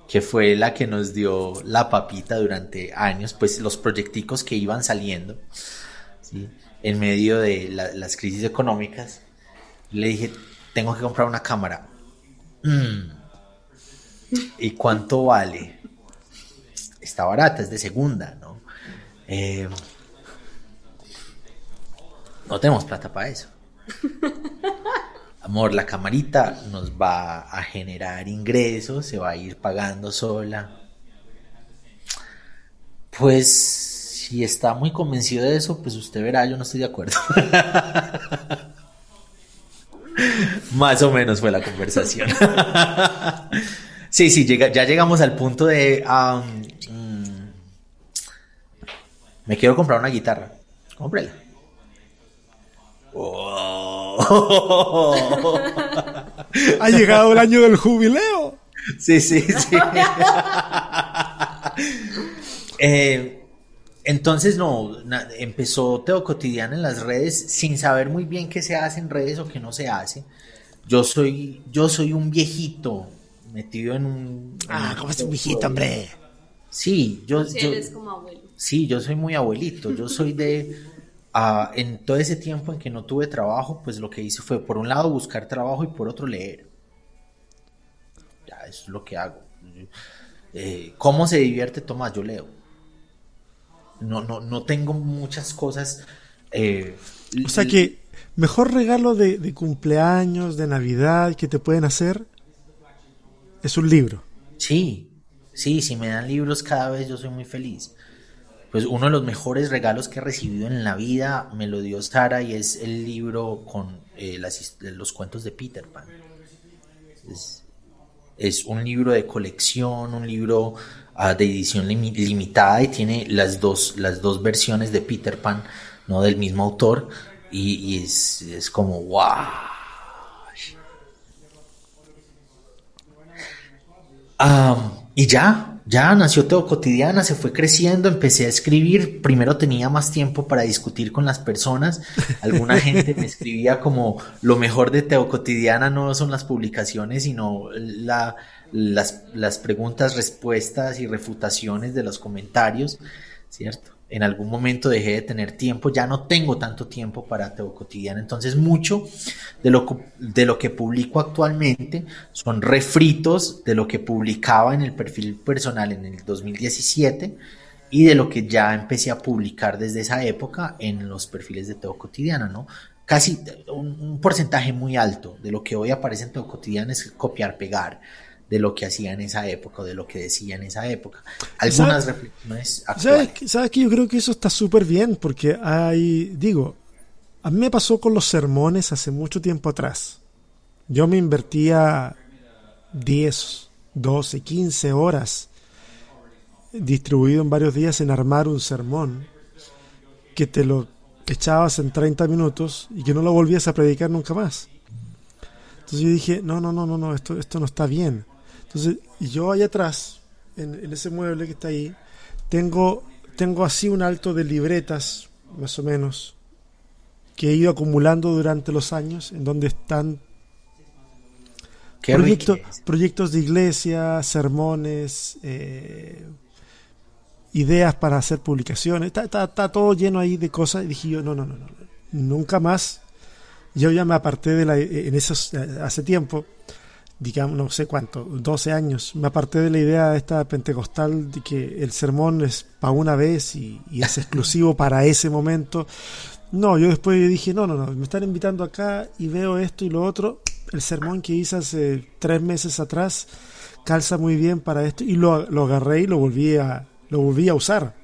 que fue la que nos dio la papita durante años, pues los proyecticos que iban saliendo, en medio de las crisis económicas, le dije, tengo que comprar una cámara. Mm. ¿Y cuánto vale? Está barata, es de segunda, ¿no? Eh, no tenemos plata para eso. Amor, la camarita nos va a generar ingresos, se va a ir pagando sola. Pues si está muy convencido de eso, pues usted verá, yo no estoy de acuerdo. Más o menos fue la conversación. sí, sí, ya llegamos al punto de... me quiero comprar una guitarra. Cómprela. ha llegado el año del jubileo. Sí, sí, sí. Eh, entonces, no, empezó Teo Cotidiana en las redes sin saber muy bien qué se hace en redes o qué no se hace. Yo soy, yo soy un viejito metido en un. ah, ¿cómo es un viejito, hombre? Sí, yo. Sí, yo, como abuelo. Sí, yo soy muy abuelito. Yo soy de en todo ese tiempo en que no tuve trabajo, pues lo que hice fue, por un lado, buscar trabajo y por otro, leer. Ya, eso es lo que hago. Eh, ¿Cómo se divierte Tomás? Yo leo. No, no, no tengo muchas cosas. Eh, o sea que mejor regalo de, de, cumpleaños, de Navidad que te pueden hacer es un libro. Sí, sí, si me dan libros cada vez yo soy muy feliz pues uno de los mejores regalos que he recibido en la vida me lo dio Sara y es el libro con eh, los cuentos de Peter Pan. Es, un libro de colección, un libro ah, de edición limitada y tiene las dos, las dos versiones de Peter Pan, ¿no? Del mismo autor y, es, como, wow. y ya, ya nació Teo Cotidiana, se fue creciendo, empecé a escribir, primero tenía más tiempo para discutir con las personas, alguna gente me escribía como lo mejor de Teo Cotidiana no son las publicaciones, sino la, las, las preguntas, respuestas y refutaciones de los comentarios, ¿cierto? En algún momento dejé de tener tiempo, ya no tengo tanto tiempo para Teo Cotidiana, entonces mucho de lo, de lo que publico actualmente son refritos de lo que publicaba en el perfil personal en el 2017 y de lo que ya empecé a publicar desde esa época en los perfiles de Teo Cotidiana, ¿no? Casi un, porcentaje muy alto de lo que hoy aparece en Teo Cotidiana es copiar, pegar de lo que hacía en esa época de lo que decía en esa época. Algunas reflexiones actuales. ¿Sabes, que yo creo que eso está súper bien? Porque hay, digo, a mí me pasó con los sermones hace mucho tiempo atrás. Yo me invertía 10, 12, 15 horas distribuido en varios días en armar un sermón que te lo echabas en 30 minutos y que no lo volvías a predicar nunca más. Entonces yo dije, no, no, no, no, no, esto, esto no está bien. Entonces, yo allá atrás, en, ese mueble que está ahí, tengo, tengo así un alto de libretas, más o menos, que he ido acumulando durante los años, en donde están proyectos de iglesia, sermones, eh, ideas para hacer publicaciones. Está, está, todo lleno ahí de cosas. Y dije yo, no, no, no, no, nunca más. Yo ya me aparté de la, en esos, hace tiempo digamos, no sé cuánto, 12 años, me aparté de la idea esta pentecostal de que el sermón es para una vez y, es exclusivo para ese momento. No, yo después dije, no, no, no, me están invitando acá y veo esto y lo otro. El sermón que hice hace tres meses atrás calza muy bien para esto y lo, lo agarré y lo volví, a, lo volví a usar.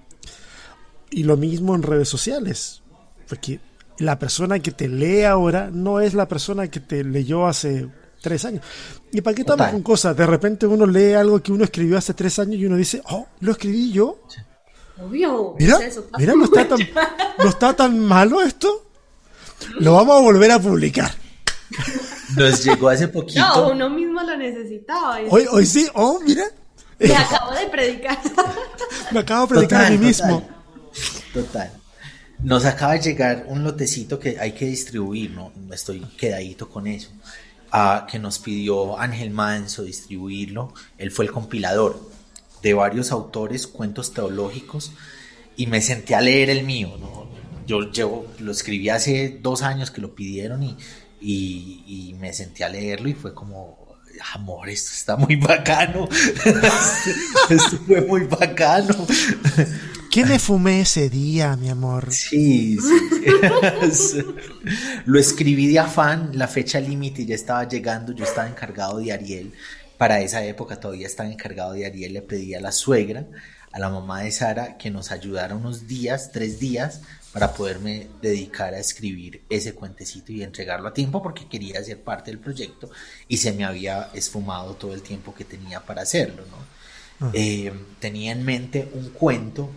Y lo mismo en redes sociales, porque la persona que te lee ahora no es la persona que te leyó hace tres años. ¿Y para qué estamos con cosas? De repente uno lee algo que uno escribió hace tres años y uno dice, oh, lo escribí yo. Obvio. Mira, mira, no está, tan, no está tan malo esto. Lo vamos a volver a publicar. Nos llegó hace poquito. No, uno mismo lo necesitaba. Hoy, hoy sí, oh, mira. Me acabo de predicar. Me acabo de predicar a mí mismo. Total. Nos acaba de llegar un lotecito que hay que distribuir, ¿no? Estoy quedadito con eso. Ah, que nos pidió Ángel Manso distribuirlo. Él fue el compilador de varios autores, cuentos teológicos, y me senté a leer el mío, ¿no? Yo lo escribí hace dos años que lo pidieron y, y, me senté a leerlo y fue como, amor, esto está muy bacano. esto fue muy bacano. ¿Qué me fumé ese día, mi amor? Sí, sí. Lo escribí de afán, la fecha límite ya estaba llegando, yo estaba encargado de Ariel. Para esa época todavía estaba encargado de Ariel, le pedí a la suegra, a la mamá de Sara, que nos ayudara unos días, tres días, para poderme dedicar a escribir ese cuentecito y entregarlo a tiempo porque quería ser parte del proyecto y se me había esfumado todo el tiempo que tenía para hacerlo. ¿no? Ah. Eh, tenía en mente un cuento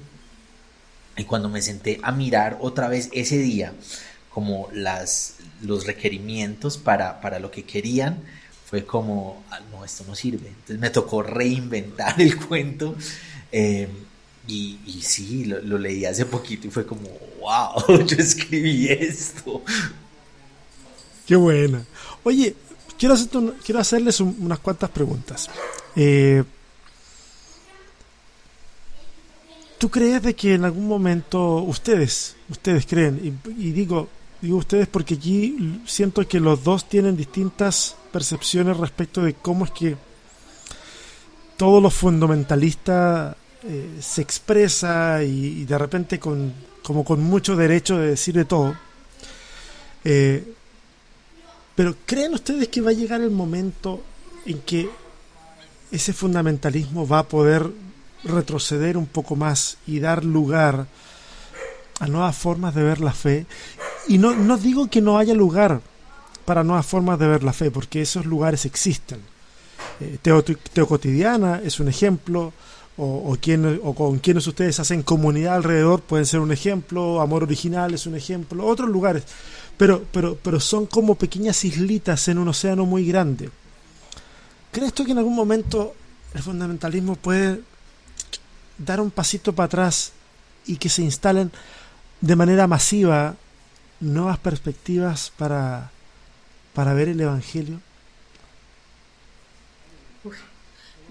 y cuando me senté a mirar otra vez ese día como las, los requerimientos para, para lo que querían, fue como, ah, no, esto no sirve. Entonces me tocó reinventar el cuento. Eh, y, sí, lo, leí hace poquito y fue como, wow, yo escribí esto. Qué buena. Oye, quiero, quiero hacerles unas cuantas preguntas. Eh, ¿Tú crees de que en algún momento ustedes, ustedes creen, y, digo, digo ustedes porque aquí siento que los dos tienen distintas percepciones respecto de cómo es que todos los fundamentalistas eh, se expresa y, de repente con, como con mucho derecho de decir de todo. Eh, pero ¿creen ustedes que va a llegar el momento en que ese fundamentalismo va a poder retroceder un poco más y dar lugar a nuevas formas de ver la fe? Y no, no digo que no haya lugar para nuevas formas de ver la fe, porque esos lugares existen. Eh, Teo, Teo Cotidiana es un ejemplo, o, o, con quienes ustedes hacen comunidad alrededor pueden ser un ejemplo, Amor Original es un ejemplo, otros lugares, pero, pero, pero son como pequeñas islitas en un océano muy grande. ¿Crees tú que en algún momento el fundamentalismo puede dar un pasito para atrás y que se instalen de manera masiva nuevas perspectivas para, para ver el Evangelio?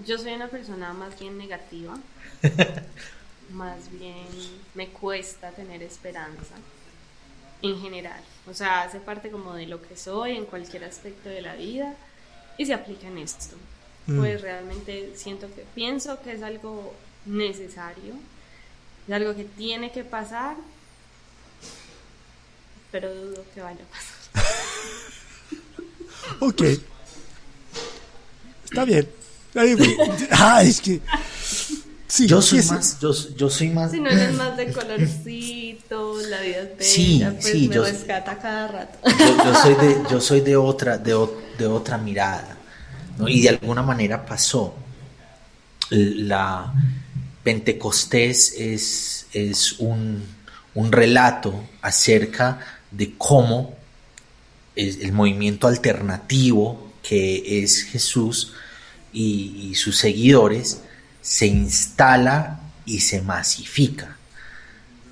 Yo soy una persona más bien negativa. más bien me cuesta tener esperanza en general. O sea, hace parte como de lo que soy en cualquier aspecto de la vida y se aplica en esto. Mm. Pues realmente siento que pienso que es algo necesario, es algo que tiene que pasar, pero dudo que vaya a pasar. ok. Está bien. Ah, es que. Sí, yo soy más, yo, yo, soy más. Si no eres más de colorcito, la vida es bella, sí, pues sí, me yo, rescata cada rato. Yo, soy de, yo soy de otra, de, de otra mirada, ¿no? Y de alguna manera pasó. La Pentecostés es, es un, un relato acerca de cómo el, movimiento alternativo que es Jesús y, sus seguidores se instala y se masifica.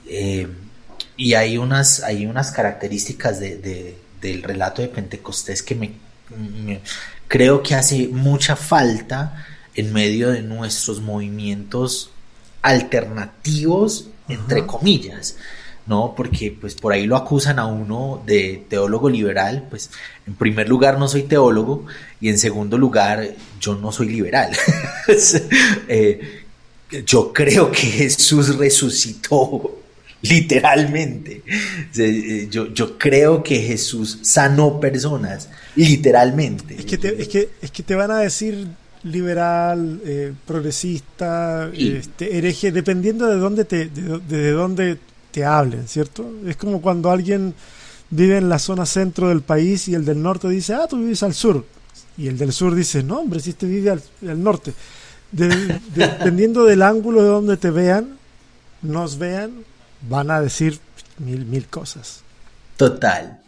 Eh, y hay unas, hay unas características del relato de Pentecostés que me, creo que hace mucha falta en medio de nuestros movimientos alternativos, entre comillas. ¿no? Porque pues por ahí lo acusan a uno de teólogo liberal, pues en primer lugar no soy teólogo y en segundo lugar yo no soy liberal. Eh, yo creo que Jesús resucitó literalmente. Eh, yo, yo, creo que Jesús sanó personas, literalmente. Es que te, es que, es que te van a decir liberal, eh, progresista, este, hereje, dependiendo de dónde te, de, de dónde te hablen, ¿cierto? Es como cuando alguien vive en la zona centro del país y el del norte dice, ah, tú vives al sur. Y el del sur dice, no, hombre, si este vive al, norte. dependiendo del ángulo de donde te vean, nos vean, van a decir mil, mil cosas. Total.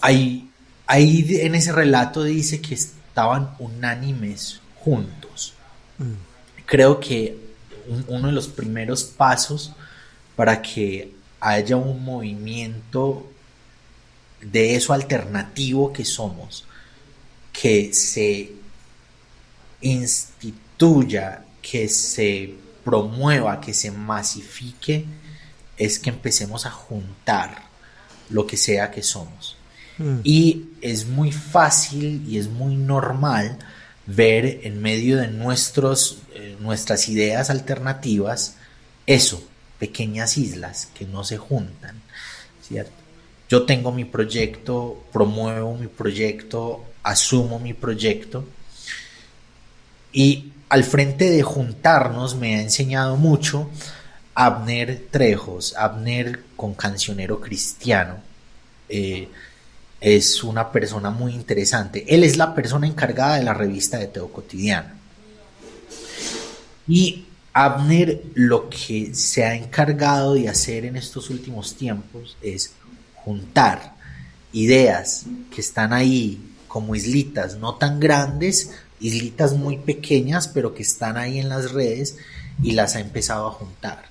Ahí, ahí en ese relato dice que estaban unánimes juntos. Mm. Creo que uno de los primeros pasos para que haya un movimiento de eso alternativo que somos, que se instituya, que se promueva, que se masifique, es que empecemos a juntar lo que sea que somos. Mm. Y es muy fácil y es muy normal ver en medio de nuestros, eh, nuestras ideas alternativas eso, pequeñas islas que no se juntan, ¿cierto? Yo tengo mi proyecto, promuevo mi proyecto, asumo mi proyecto y al frente de juntarnos me ha enseñado mucho Abner Trejos, Abner con cancionero cristiano. Eh, es una persona muy interesante. Él es la persona encargada de la revista de Teo Cotidiano. Y Abner lo que se ha encargado de hacer en estos últimos tiempos es juntar ideas que están ahí como islitas no tan grandes, islitas muy pequeñas, pero que están ahí en las redes y las ha empezado a juntar.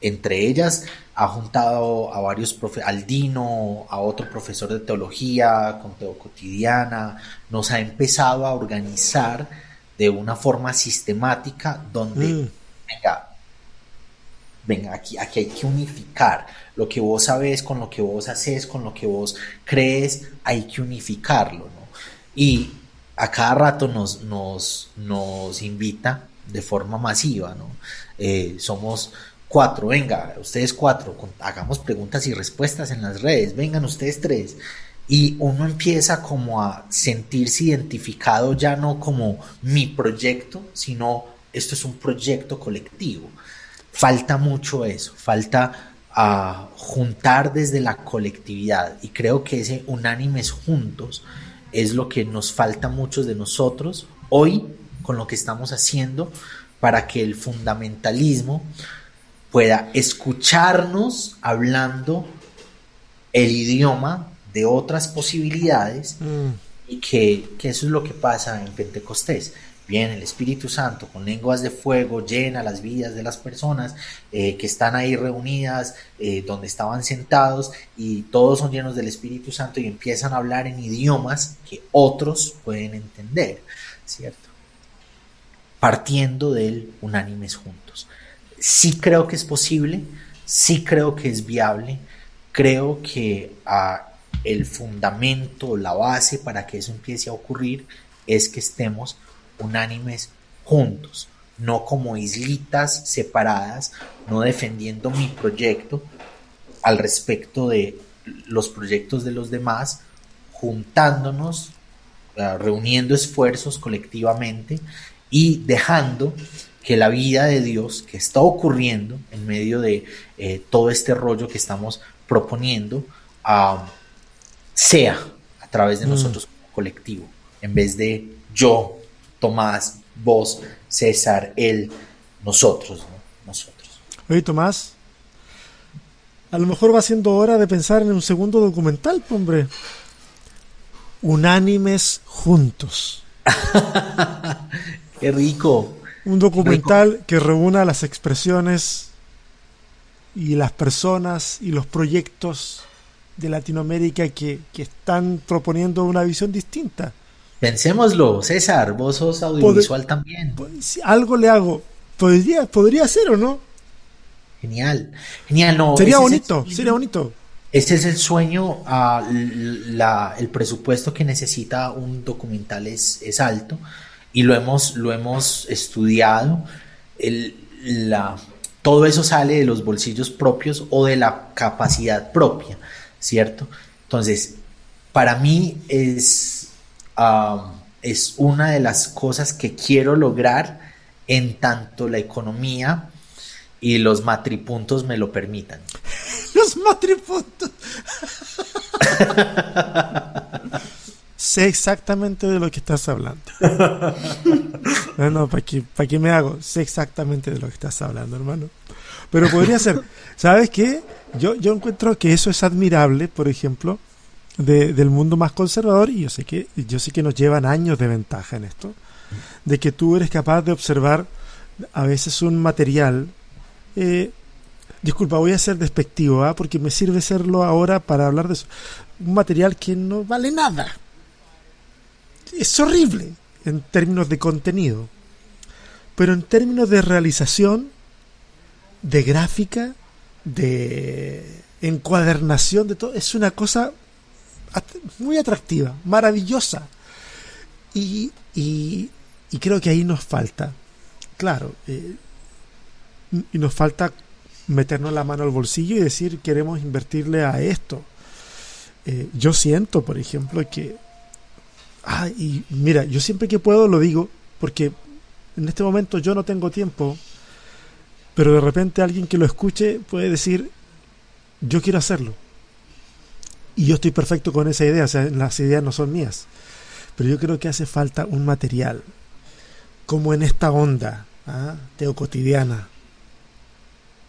Entre ellas ha juntado a varios profesores, al Dino, a otro profesor de teología, con Teo Cotidiana, nos ha empezado a organizar de una forma sistemática donde, mm. venga, venga, aquí, aquí hay que unificar lo que vos sabes con lo que vos haces, con lo que vos crees, hay que unificarlo, ¿no? Y a cada rato nos, nos, nos invita de forma masiva, ¿no? Eh, somos Cuatro, venga, ustedes cuatro, hagamos preguntas y respuestas en las redes, vengan ustedes tres. Y uno empieza como a sentirse identificado ya no como mi proyecto, sino esto es un proyecto colectivo. Falta mucho eso, falta a ah, juntar desde la colectividad y creo que ese unánimes juntos es lo que nos falta muchos de nosotros hoy con lo que estamos haciendo para que el fundamentalismo pueda escucharnos hablando el idioma de otras posibilidades mm. y que, eso es lo que pasa en Pentecostés. Viene el Espíritu Santo con lenguas de fuego, llena las vidas de las personas eh, que están ahí reunidas, eh, donde estaban sentados, y todos son llenos del Espíritu Santo y empiezan a hablar en idiomas que otros pueden entender, ¿cierto? Partiendo del unánimes juntos sí creo que es posible, sí creo que es viable, creo que ah, el fundamento, la base para que eso empiece a ocurrir es que estemos unánimes juntos, no como islitas separadas, no defendiendo mi proyecto al respecto de los proyectos de los demás, juntándonos, ah, reuniendo esfuerzos colectivamente y dejando que la vida de Dios que está ocurriendo en medio de eh, todo este rollo que estamos proponiendo sea a través de mm. nosotros como colectivo, en vez de yo, Tomás, vos, César, él, nosotros, nosotros. Oye, Tomás, a lo mejor va siendo hora de pensar en un segundo documental, hombre. Unánimes juntos. Qué rico. Un documental que reúna las expresiones y las personas y los proyectos de Latinoamérica que, están proponiendo una visión distinta. Pensémoslo, César, vos sos audiovisual también. Si algo le hago. Podría, podría ser o no. Genial, genial, no. Sería bonito, sería bonito. Este es el sueño, ah, el presupuesto que necesita un documental es, es alto y lo hemos, lo hemos estudiado. la, todo eso sale de los bolsillos propios o de la capacidad propia, ¿cierto? Entonces, para mí es, es una de las cosas que quiero lograr en tanto la economía y los matripuntos me lo permitan. los matripuntos. sé exactamente de lo que estás hablando. no, no, ¿para qué, ¿para qué me hago? Sé exactamente de lo que estás hablando, hermano. Pero podría ser, ¿sabes qué? Yo, yo encuentro que eso es admirable, por ejemplo, del mundo más conservador, y yo sé que, yo sé que nos llevan años de ventaja en esto, de que tú eres capaz de observar a veces un material. Eh, disculpa, voy a ser despectivo, ¿ah? porque me sirve serlo ahora para hablar de eso. Un material que no vale nada. Es horrible en términos de contenido. Pero en términos de realización, de gráfica, de encuadernación, de todo, es una cosa muy atractiva, maravillosa. Y, y, creo que ahí nos falta, claro, eh, y nos falta meternos la mano al bolsillo y decir queremos invertirle a esto. Eh, yo siento, por ejemplo, que... Ah, y mira, yo siempre que puedo lo digo, porque en este momento yo no tengo tiempo, pero de repente alguien que lo escuche puede decir, yo quiero hacerlo. Y yo estoy perfecto con esa idea, o sea, las ideas no son mías. Pero yo creo que hace falta un material, como en esta onda ¿ah? teocotidiana,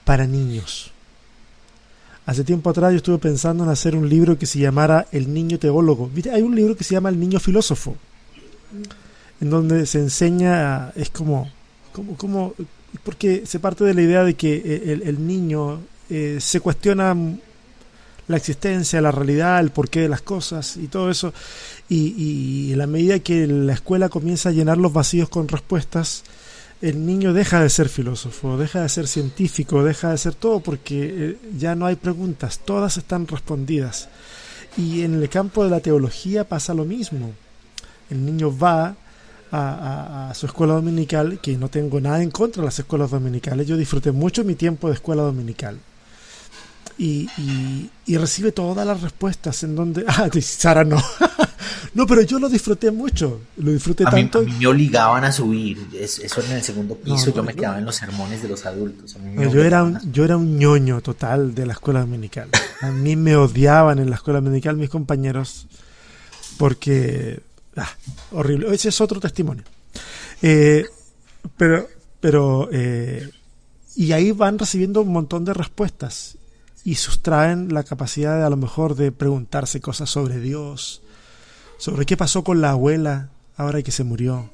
para niños. Hace tiempo atrás yo estuve pensando en hacer un libro que se llamara El niño teólogo. Hay un libro que se llama El niño filósofo, en donde se enseña, es como, como, como porque se parte de la idea de que eh, el, niño eh, se cuestiona la existencia, la realidad, el porqué de las cosas y todo eso. Y, y en la medida que la escuela comienza a llenar los vacíos con respuestas, el niño deja de ser filósofo, deja de ser científico, deja de ser todo porque eh, ya no hay preguntas, todas están respondidas. Y en el campo de la teología pasa lo mismo. El niño va a, su escuela dominical, que no tengo nada en contra de las escuelas dominicales, yo disfruté mucho mi tiempo de escuela dominical y, y, recibe todas las respuestas en donde... Ah, Sara no. no, pero yo lo disfruté mucho. Lo disfruté tanto. Mí, me obligaban a subir. Eso en el segundo piso. yo me quedaba en los sermones de los adultos. yo, era un, yo era un ñoño total de la escuela dominical. A mí me odiaban en la escuela dominical mis compañeros porque... Ah, horrible. Ese es otro testimonio. Eh, pero... pero eh, y ahí van recibiendo un montón de respuestas y sustraen la capacidad de, a lo mejor de preguntarse cosas sobre Dios, sobre qué pasó con la abuela ahora que se murió.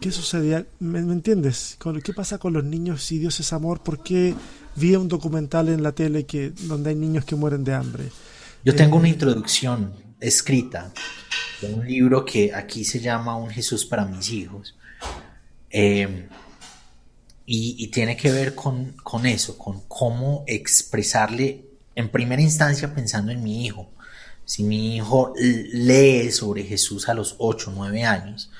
¿Qué sucedía? ¿Me, entiendes? ¿Qué pasa con los niños si Dios es amor? ¿Por qué vi un documental en la tele que, donde hay niños que mueren de hambre? Yo tengo una eh, introducción escrita de un libro que aquí se llama Un Jesús para mis hijos. Eh, y, tiene que ver con, con, eso, con cómo expresarle en primera instancia pensando en mi hijo. Si mi hijo lee sobre Jesús a los 8 o 9 años,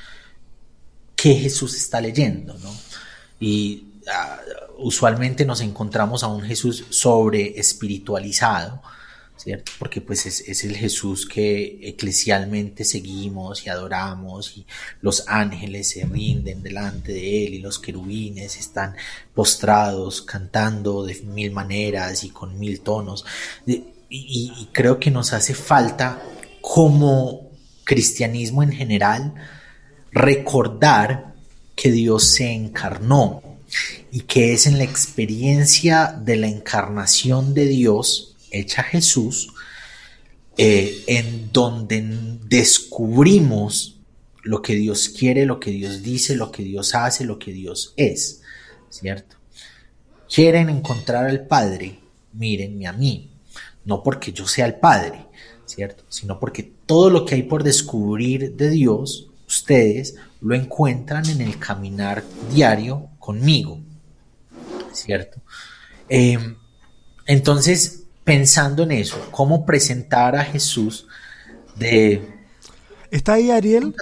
¿qué Jesús está leyendo? ¿no? Y ah, usualmente nos encontramos a un Jesús sobre espiritualizado, porque pues es, el Jesús que eclesialmente seguimos y adoramos y los ángeles se rinden delante de él y los querubines están postrados cantando de mil maneras y con mil tonos. y creo que nos hace falta como cristianismo en general recordar que Dios se encarnó y que es en la experiencia de la encarnación de Dios hecha Jesús, eh, en donde descubrimos lo que Dios quiere, lo que Dios dice, lo que Dios hace, lo que Dios es, ¿cierto? Quieren encontrar al Padre, mírenme a mí, no porque yo sea el Padre, ¿cierto? Sino porque todo lo que hay por descubrir de Dios, ustedes lo encuentran en el caminar diario conmigo, ¿cierto? Eh, entonces, pensando en eso, cómo presentar a Jesús de... ¿Está ahí Ariel?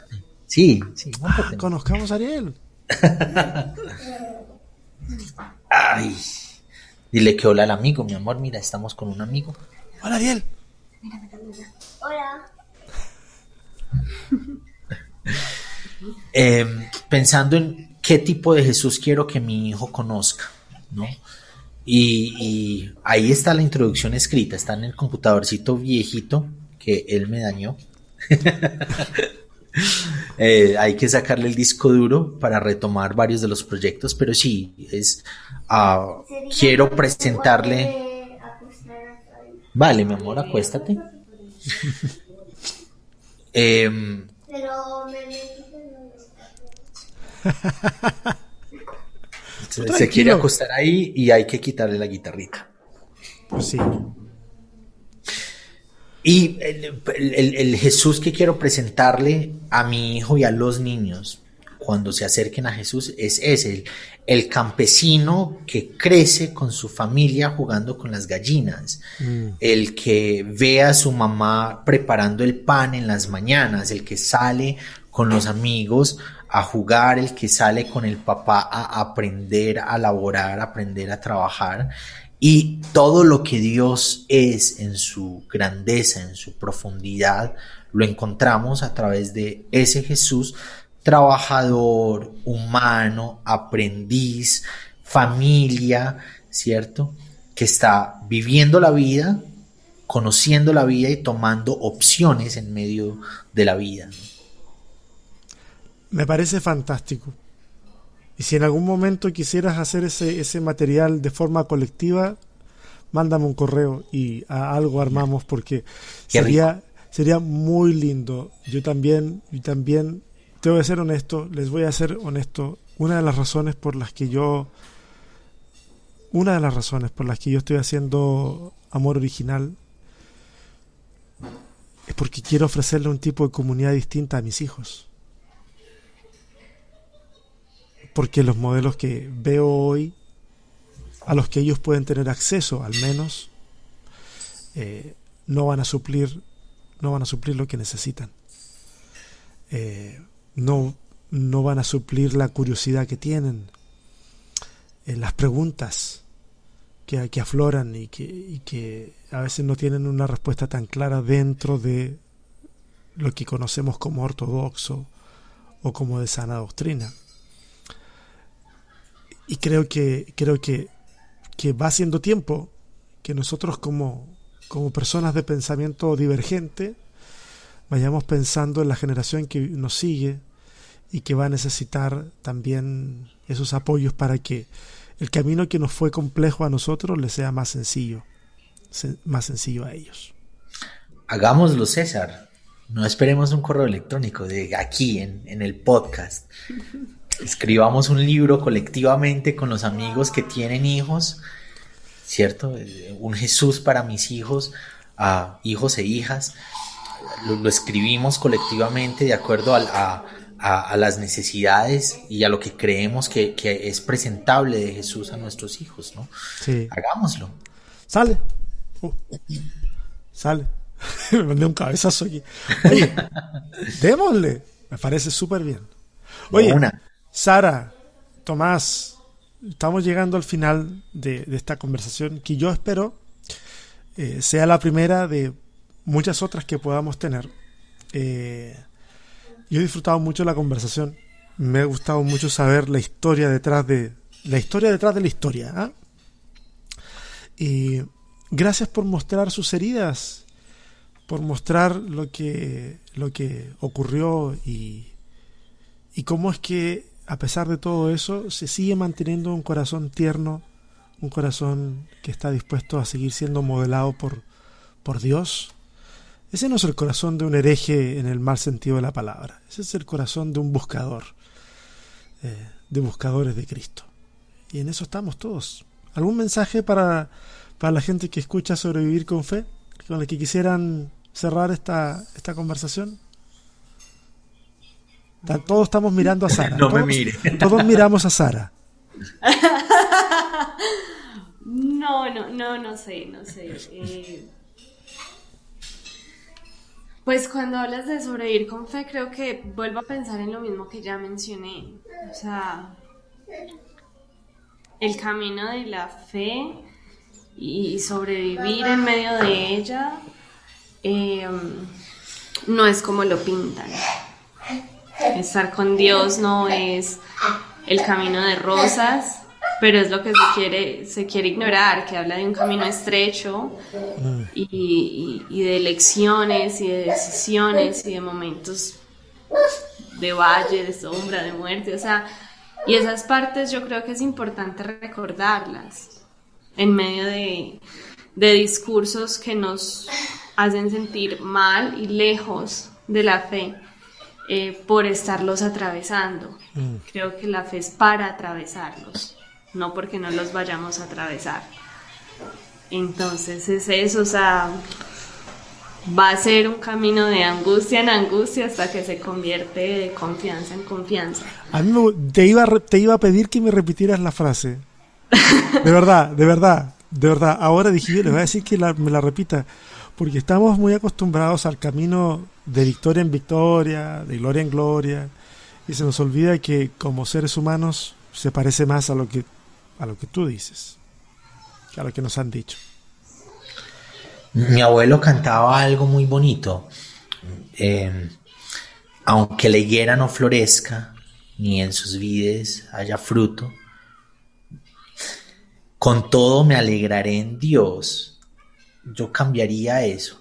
Sí, sí. Ah, conozcamos a Ariel. Ay, dile que hola al amigo, mi amor. Mira, estamos con un amigo. Hola, Ariel. Hola. Em, pensando en qué tipo de Jesús quiero que mi hijo conozca, ¿no? Y, ahí está la introducción escrita, está en el computadorcito viejito que él me dañó. Eh, hay que sacarle el disco duro para retomar varios de los proyectos, pero sí, es ah, quiero presentarle. Vale, mi amor, acuéstate. Em, se quiere acostar ahí y hay que quitarle la guitarrita. Pues sí. Y el, Jesús que quiero presentarle a mi hijo y a los niños cuando se acerquen a Jesús es ese, el, campesino que crece con su familia jugando con las gallinas, mm. el que ve a su mamá preparando el pan en las mañanas, el que sale con los amigos a jugar, el que sale con el papá a aprender a laborar, aprender a trabajar y todo lo que Dios es en su grandeza, en su profundidad, lo encontramos a través de ese Jesús trabajador, humano, aprendiz, familia, ¿cierto? Que está viviendo la vida, conociendo la vida y tomando opciones en medio de la vida. Me parece fantástico. Y si en algún momento quisieras hacer ese, ese material de forma colectiva, mándame un correo y a algo armamos porque sería, sería muy lindo. Yo también, y también, te voy a ser honesto, les voy a ser honesto. Una de las razones por las que yo, una de las razones por las que yo estoy haciendo Amor Original es porque quiero ofrecerle un tipo de comunidad distinta a mis hijos porque los modelos que veo hoy, a los que ellos pueden tener acceso al menos, eh, no van a suplir, no van a suplir lo que necesitan. Eh, no, no van a suplir la curiosidad que tienen, eh, las preguntas que, que afloran y que, y que a veces no tienen una respuesta tan clara dentro de lo que conocemos como ortodoxo o como de sana doctrina. Y creo que, creo que, que va siendo tiempo que nosotros como, como personas de pensamiento divergente vayamos pensando en la generación que nos sigue y que va a necesitar también esos apoyos para que el camino que nos fue complejo a nosotros le sea más sencillo, más sencillo a ellos. Hagámoslo, César. No esperemos un correo electrónico de aquí en, en el podcast escribamos un libro colectivamente con los amigos que tienen hijos, ¿cierto? Un Jesús para mis hijos, a hijos e hijas. Lo, escribimos colectivamente de acuerdo a, las necesidades y a lo que creemos que, es presentable de Jesús a nuestros hijos, ¿no? Sí. Hagámoslo. Sale. Uh. Sale. Me mandé un cabezazo aquí. Oye, démosle. Me parece súper bien. Oye, una. Sara, Tomás, estamos llegando al final de, esta conversación que yo espero eh, sea la primera de muchas otras que podamos tener. Eh, yo he disfrutado mucho la conversación. Me ha gustado mucho saber la historia detrás de la historia detrás de la historia. ¿ah? Y gracias por mostrar sus heridas, por mostrar lo que lo que ocurrió y, y cómo es que a pesar de todo eso, se sigue manteniendo un corazón tierno, un corazón que está dispuesto a seguir siendo modelado por, por Dios. Ese no es el corazón de un hereje en el mal sentido de la palabra, ese es el corazón de un buscador, eh, de buscadores de Cristo. Y en eso estamos todos. ¿Algún mensaje para, para la gente que escucha sobrevivir con fe? ¿Con el que quisieran cerrar esta, esta conversación? Todos estamos mirando a Sara. No todos, me mire. Todos miramos a Sara. No, no, no, no sé, no sé. Eh, pues cuando hablas de sobrevivir con fe, creo que vuelvo a pensar en lo mismo que ya mencioné. O sea, el camino de la fe y sobrevivir en medio de ella eh, no es como lo pintan. Estar con Dios no es el camino de rosas, pero es lo que se quiere, se quiere ignorar, que habla de un camino estrecho y, de elecciones y de decisiones y de momentos de valle, de sombra, de muerte, o sea, y esas partes yo creo que es importante recordarlas en medio de, de discursos que nos hacen sentir mal y lejos de la fe eh, por estarlos atravesando. Mm. Creo que la fe es para atravesarlos, no porque no los vayamos a atravesar. Entonces es eso, o sea, va a ser un camino de angustia en angustia hasta que se convierte de confianza en confianza. A mí te, iba te iba a pedir que me repitieras la frase. De verdad, de verdad, de verdad. Ahora dije, yo le voy a decir que me la repita porque estamos muy acostumbrados al camino de victoria en victoria, de gloria en gloria, y se nos olvida que como seres humanos se parece más a lo que a lo que tú dices, a lo que nos han dicho. Mi abuelo cantaba algo muy bonito. Eh, aunque la higuera no florezca, ni en sus vides haya fruto, con todo me alegraré en Dios yo cambiaría eso.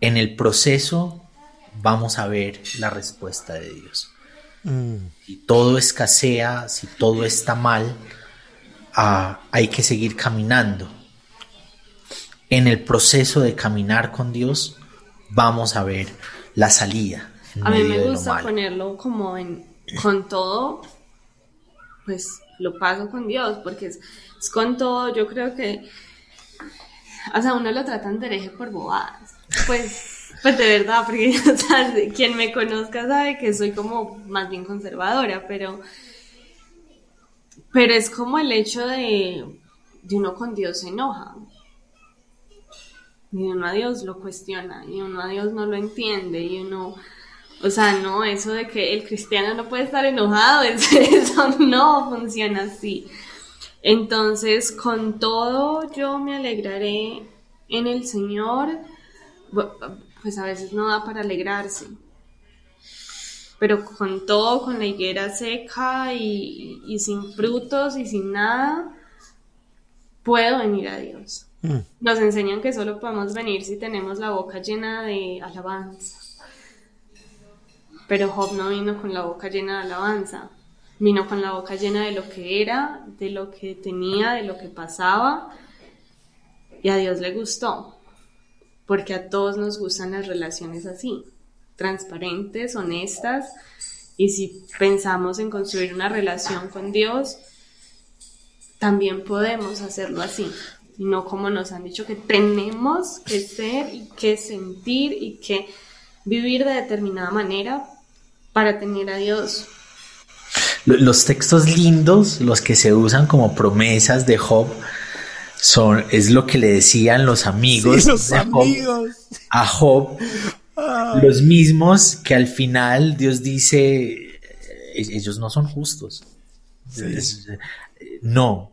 En el proceso vamos a ver la respuesta de Dios. Mm. Si todo escasea, si todo está mal, ah, hay que seguir caminando. En el proceso de caminar con Dios, vamos a ver la salida. A mí me gusta ponerlo como en con todo, pues lo paso con Dios, porque es con todo, yo creo que o sea, uno lo tratan de hereje por bobadas. Pues, pues de verdad, porque quien me conozca sabe que soy como más bien conservadora, pero, pero es como el hecho de, de uno con Dios se enoja. Y uno a Dios lo cuestiona, y uno a Dios no lo entiende, y uno, o sea, no, eso de que el cristiano no puede estar enojado, eso no funciona así. Entonces, con todo yo me alegraré en el Señor. Pues a veces no da para alegrarse. Pero con todo, con la higuera seca y, sin frutos y sin nada, puedo venir a Dios. Mm. Nos enseñan que solo podemos venir si tenemos la boca llena de alabanza. Pero Job no vino con la boca llena de alabanza vino con la boca llena de lo que era, de lo que tenía, de lo que pasaba, y a Dios le gustó, porque a todos nos gustan las relaciones así, transparentes, honestas, y si pensamos en construir una relación con Dios, también podemos hacerlo así, y no como nos han dicho que tenemos que ser y que sentir y que vivir de determinada manera para tener a Dios. Los textos lindos, los que se usan como promesas de Job, son, es lo que le decían los amigos, a Job, los mismos que al final Dios dice, e-, ellos no son justos. No.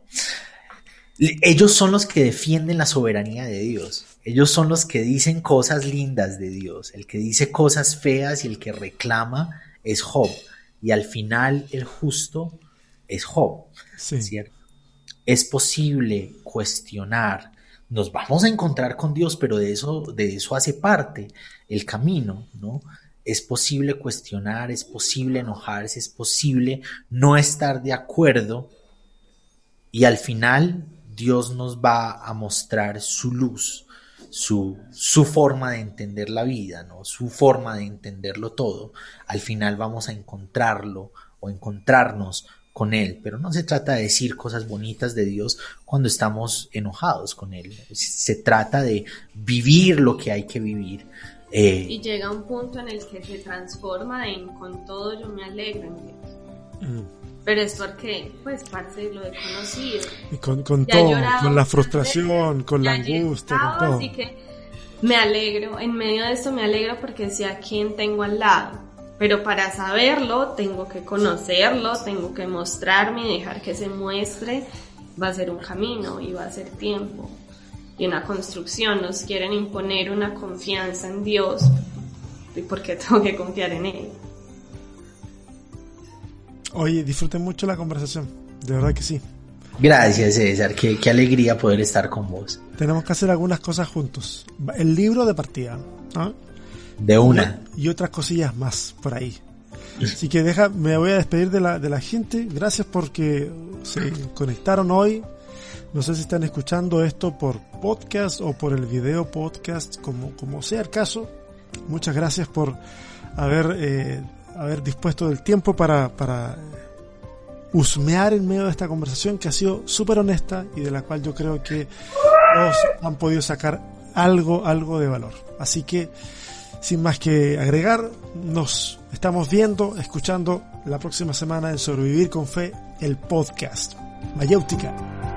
Ellos son los que defienden la soberanía de Dios. Ellos son los que dicen cosas lindas de Dios. El que dice cosas feas y el que reclama es Job y al final el justo es Job. ¿cierto? Es posible cuestionar, nos vamos a encontrar con Dios, pero de eso, de eso hace parte el camino, ¿no? Es posible cuestionar, es posible enojarse, es posible no estar de acuerdo y al final Dios nos va a mostrar su luz, su, su forma de entender la vida, ¿no? su forma de entenderlo todo, al final vamos a encontrarlo o encontrarnos con Él. Pero no se trata de decir cosas bonitas de Dios cuando estamos enojados con Él. Se trata de vivir lo que hay que vivir. Eh, y llega un punto en el que se transforma en con todo yo me alegro en Dios. Mm. Pero es porque, pues, parte lo he conocido. Y con, con todo, con la frustración, con la angustia, con todo. Así que me alegro, en medio de esto me alegro porque sé a quién tengo al lado. Pero para saberlo, tengo que conocerlo, tengo que mostrarme y dejar que se muestre. Va a ser un camino y va a ser tiempo y una construcción. Nos quieren imponer una confianza en Dios. ¿Y por qué tengo que confiar en Él? Oye, disfruté mucho la conversación. de verdad que sí. Gracias, César. Qué, qué alegría poder estar con vos. Tenemos que hacer algunas cosas juntos. El libro de partida. ¿no? De una. Y otras cosillas más por ahí. Así que deja, me voy a despedir de la, de la gente. Gracias porque se conectaron hoy. No sé si están escuchando esto por podcast o por el video podcast, como, como sea el caso. Muchas gracias por haber, eh, haber dispuesto del tiempo para, para husmear en medio de esta conversación que ha sido súper honesta y de la cual yo creo que todos han podido sacar algo, algo de valor. Así que, sin más que agregar, nos estamos viendo, escuchando la próxima semana en Sobrevivir con Fe, el podcast. Mayéutica.